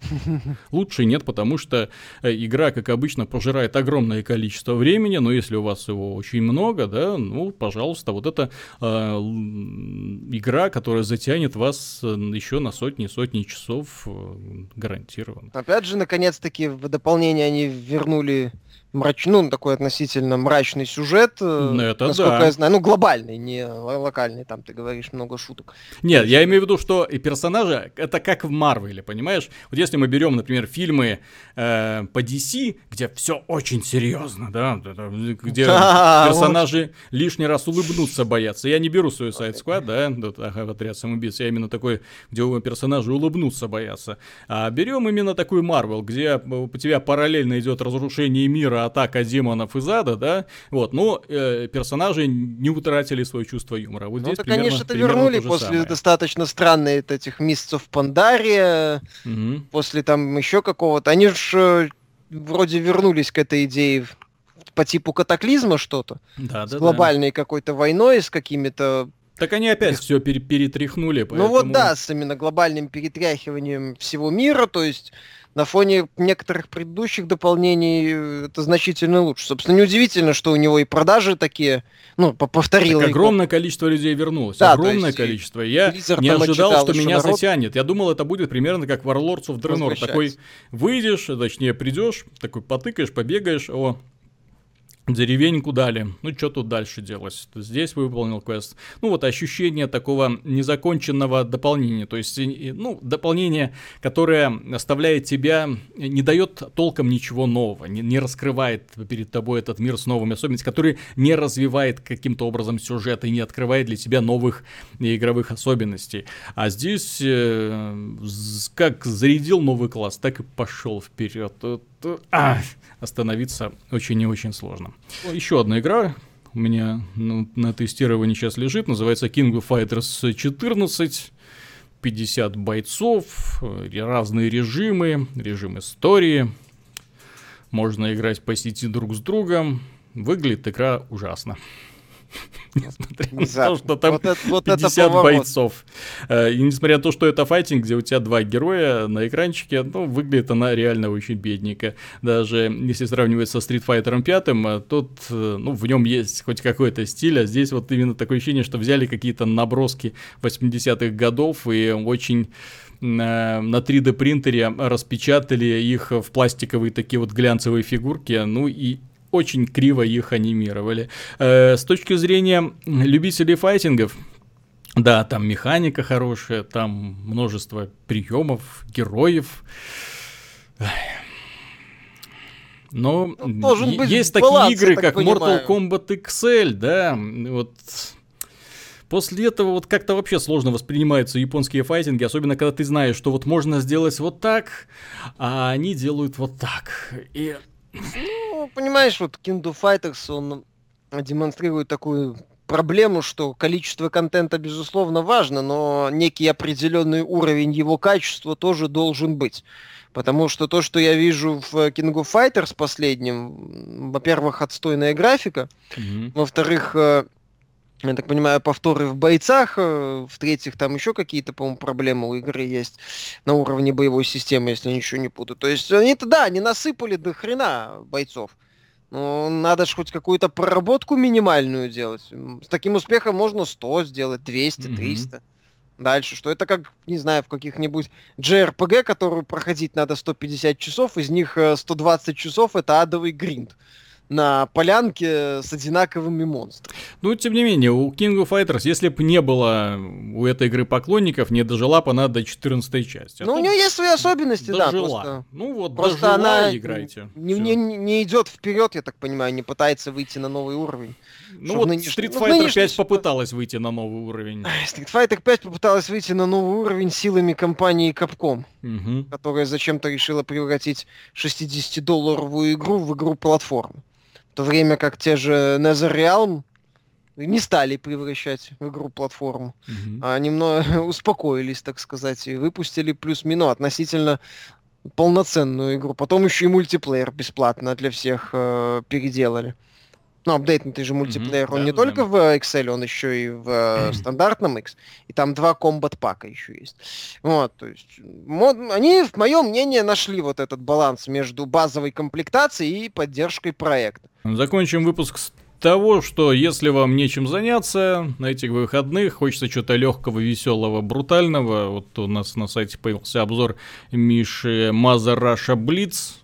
[LAUGHS] Лучше нет, потому что э, игра, как обычно, пожирает огромное количество времени, но если у вас его очень много, да, ну, пожалуйста, вот это э, игра, которая затянет вас э, еще на сотни и сотни часов, э, гарантированно. Опять же, наконец-таки в дополнение они вернули мрач... ну, такой относительно мрачный сюжет, э, ну, это насколько да. я знаю, ну, глобальный, не локальный, там ты говоришь много шуток. Нет, я имею в виду, что и персонажи, это как в Марвеле, понимаешь? Вот если мы берем, например, фильмы э, по DC, где все очень серьезно, да, где [LAUGHS] персонажи лишний раз улыбнуться боятся. Я не беру сайт Squad, да, вот, ага, отряд самоубийц, я именно такой, где персонажи улыбнуться боятся. А берем именно такой Марвел, где у тебя параллельно идет разрушение мира, мира атака демонов из ада, да, вот, но э, персонажи не утратили свое чувство юмора. Вот ну, здесь примерно, они что-то вернули после самое. достаточно странных этих месяцев Пандария, угу. после там еще какого-то, они же э, вроде вернулись к этой идее по типу катаклизма что-то, да, с да, глобальной да. какой-то войной, с какими-то так они опять все пере перетряхнули. Поэтому... Ну вот да, с именно глобальным перетряхиванием всего мира, то есть на фоне некоторых предыдущих дополнений э, это значительно лучше. Собственно, неудивительно, что у него и продажи такие, ну, повторил. Так огромное количество людей вернулось. Да, огромное количество. Я не ожидал, что меня народ... затянет. Я думал, это будет примерно как Warlords of Draenor. Такой выйдешь, точнее придешь, такой потыкаешь, побегаешь, о, Деревеньку дали. Ну, что тут дальше делать? Здесь выполнил квест. Ну, вот ощущение такого незаконченного дополнения. То есть, ну, дополнение, которое оставляет тебя, не дает толком ничего нового, не, не раскрывает перед тобой этот мир с новыми особенностями, который не развивает каким-то образом сюжет и не открывает для тебя новых игровых особенностей. А здесь э, как зарядил новый класс, так и пошел вперед. А, остановиться очень и очень сложно. Еще одна игра у меня ну, на тестировании сейчас лежит, называется King of Fighters 14. 50 бойцов, разные режимы, режим истории. Можно играть по сети друг с другом. Выглядит игра ужасно. [LAUGHS] Несмотря на то, что там вот это, вот 50 бойцов. Э, и несмотря на то, что это файтинг, где у тебя два героя на экранчике, ну, выглядит она реально очень бедненько. Даже если сравнивать со Street Fighter 5, тут, э, ну, в нем есть хоть какой-то стиль, а здесь вот именно такое ощущение, что взяли какие-то наброски 80-х годов и очень на 3D принтере распечатали их в пластиковые такие вот глянцевые фигурки, ну и очень криво их анимировали. Э, с точки зрения любителей файтингов, да, там механика хорошая, там множество приемов, героев. Но Должен быть есть баланс, такие игры, как понимаю. Mortal Kombat XL, да, вот После этого вот как-то вообще сложно воспринимаются японские файтинги, особенно когда ты знаешь, что вот можно сделать вот так, а они делают вот так. И ну, понимаешь, вот King of Fighters, он демонстрирует такую проблему, что количество контента, безусловно, важно, но некий определенный уровень его качества тоже должен быть. Потому что то, что я вижу в King of Fighters последнем, во-первых, отстойная графика, mm-hmm. во-вторых, э, я так понимаю, повторы в бойцах, э, в-третьих, там еще какие-то, по-моему, проблемы у игры есть на уровне боевой системы, если ничего не буду. То есть они-то, да, они насыпали до хрена бойцов. Но надо же хоть какую-то проработку минимальную делать. С таким успехом можно 100 сделать, 200, 300. Mm-hmm. Дальше, что это как, не знаю, в каких-нибудь JRPG, которую проходить надо 150 часов, из них 120 э, часов это адовый гринд на полянке с одинаковыми монстрами. Ну, тем не менее, у King of Fighters, если бы не было у этой игры поклонников, не дожила бы она до 14 части. А ну, у нее есть свои особенности, дожила. да. Просто, ну вот, просто дожила, она играйте. Не, не, не идет вперед, я так понимаю, не пытается выйти на новый уровень. Ну вот нынеш... Street Fighter ну, 5 попыталась выйти на новый уровень. Street Fighter 5 попыталась выйти на новый уровень силами компании Capcom, угу. которая зачем-то решила превратить 60-долларовую игру в игру-платформу то время как те же NetherRealm не стали превращать в игру-платформу, mm-hmm. а немного [LAUGHS] успокоились, так сказать, и выпустили плюс-минус относительно полноценную игру. Потом еще и мультиплеер бесплатно для всех э, переделали. Ну, апдейтнутый же мультиплеер, mm-hmm, он да, не да. только в Excel, он еще и в mm-hmm. стандартном X. И там два комбат пака еще есть. Вот, то есть, мод... они, в моем мнении, нашли вот этот баланс между базовой комплектацией и поддержкой проекта. Закончим выпуск с того, что если вам нечем заняться на этих выходных, хочется чего-то легкого, веселого, брутального, вот у нас на сайте появился обзор Миши Mother Russia Bleeds,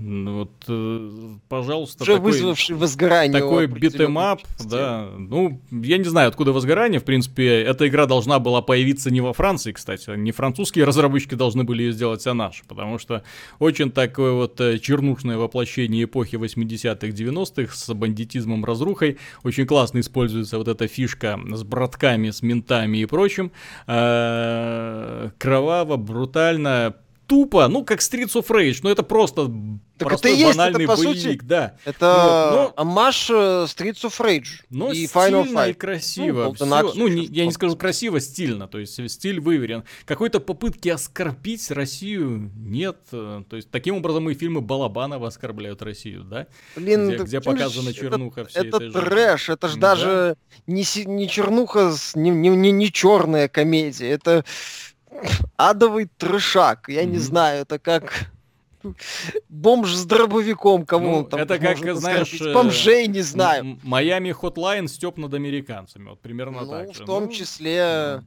вот, э, пожалуйста, Уже такой, вызвавший возгорание. Такой beat 'em up, да. Ну, я не знаю, откуда возгорание. В принципе, эта игра должна была появиться не во Франции, кстати. Не французские [LAUGHS] разработчики должны были ее сделать, а наши. Потому что очень такое вот э, чернушное воплощение эпохи 80-х, 90-х с бандитизмом, разрухой. Очень классно используется вот эта фишка с братками, с ментами и прочим. Э, кроваво, брутально, тупо, ну, как Streets of Rage, но это просто так простой, это есть, банальный это, по боевик, сути, да. Это но, но, амаш э, Streets of Rage но и Final Fight. и красиво. Ну, ну не, я не скажу красиво, стильно, то есть стиль выверен. Какой-то попытки оскорбить Россию нет. То есть таким образом и фильмы Балабанова оскорбляют Россию, да? Блин, где, где показана чернуха это, всей это трэш, это же да? даже не, не чернуха, не, не, не, не черная комедия, это адовый трешак. Я mm-hmm. не знаю, это как бомж с дробовиком, кому ну, он там Это как, знаешь... Э, Бомжей не знаю. Майами Хотлайн степ над американцами. Вот примерно ну, так в том ну, числе да.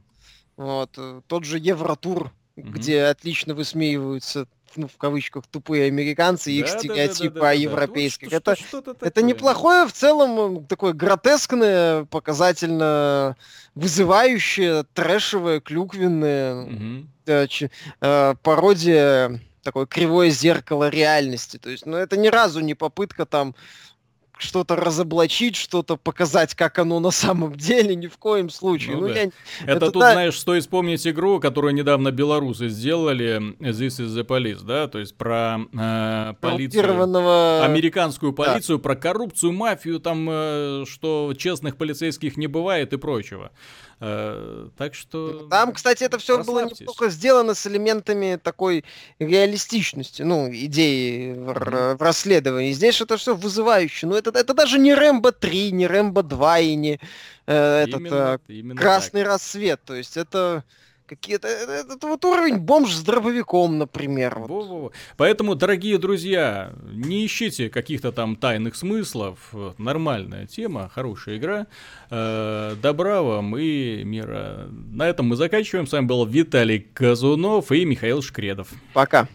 вот, э, тот же Евротур, mm-hmm. где отлично высмеиваются ну, в кавычках, тупые американцы и да, их стереотипы да, да, да, о европейских. Да, да. это, что, что это неплохое, в целом, такое гротескное, показательно вызывающее, трэшевое, клюквенное угу. э, ч, э, пародия такое кривое зеркало реальности. То есть, ну, это ни разу не попытка там что-то разоблачить, что-то показать, как оно на самом [LAUGHS] деле, ни в коем случае. Ну, ну, да. я... это, это тут, да... знаешь, стоит вспомнить игру, которую недавно белорусы сделали, This is the Police, да, то есть про э, полицию, американскую полицию, да. про коррупцию, мафию, там, э, что честных полицейских не бывает и прочего. Э, так что... Там, кстати, это все было неплохо сделано с элементами такой реалистичности, ну, идеи в, в расследовании. Здесь это все вызывающе. Ну, это, это даже не Рэмбо 3, не Рэмбо 2 и не э, этот Именно- э, именно Красный так. рассвет. То есть это какие-то... Это, это вот уровень бомж с дробовиком, например. вот. Во-во-во. Поэтому, дорогие друзья, не ищите каких-то там тайных смыслов. Нормальная тема, хорошая игра. Э, Добра вам и мира. На этом мы заканчиваем. С вами был Виталий Казунов и Михаил Шкредов. Пока.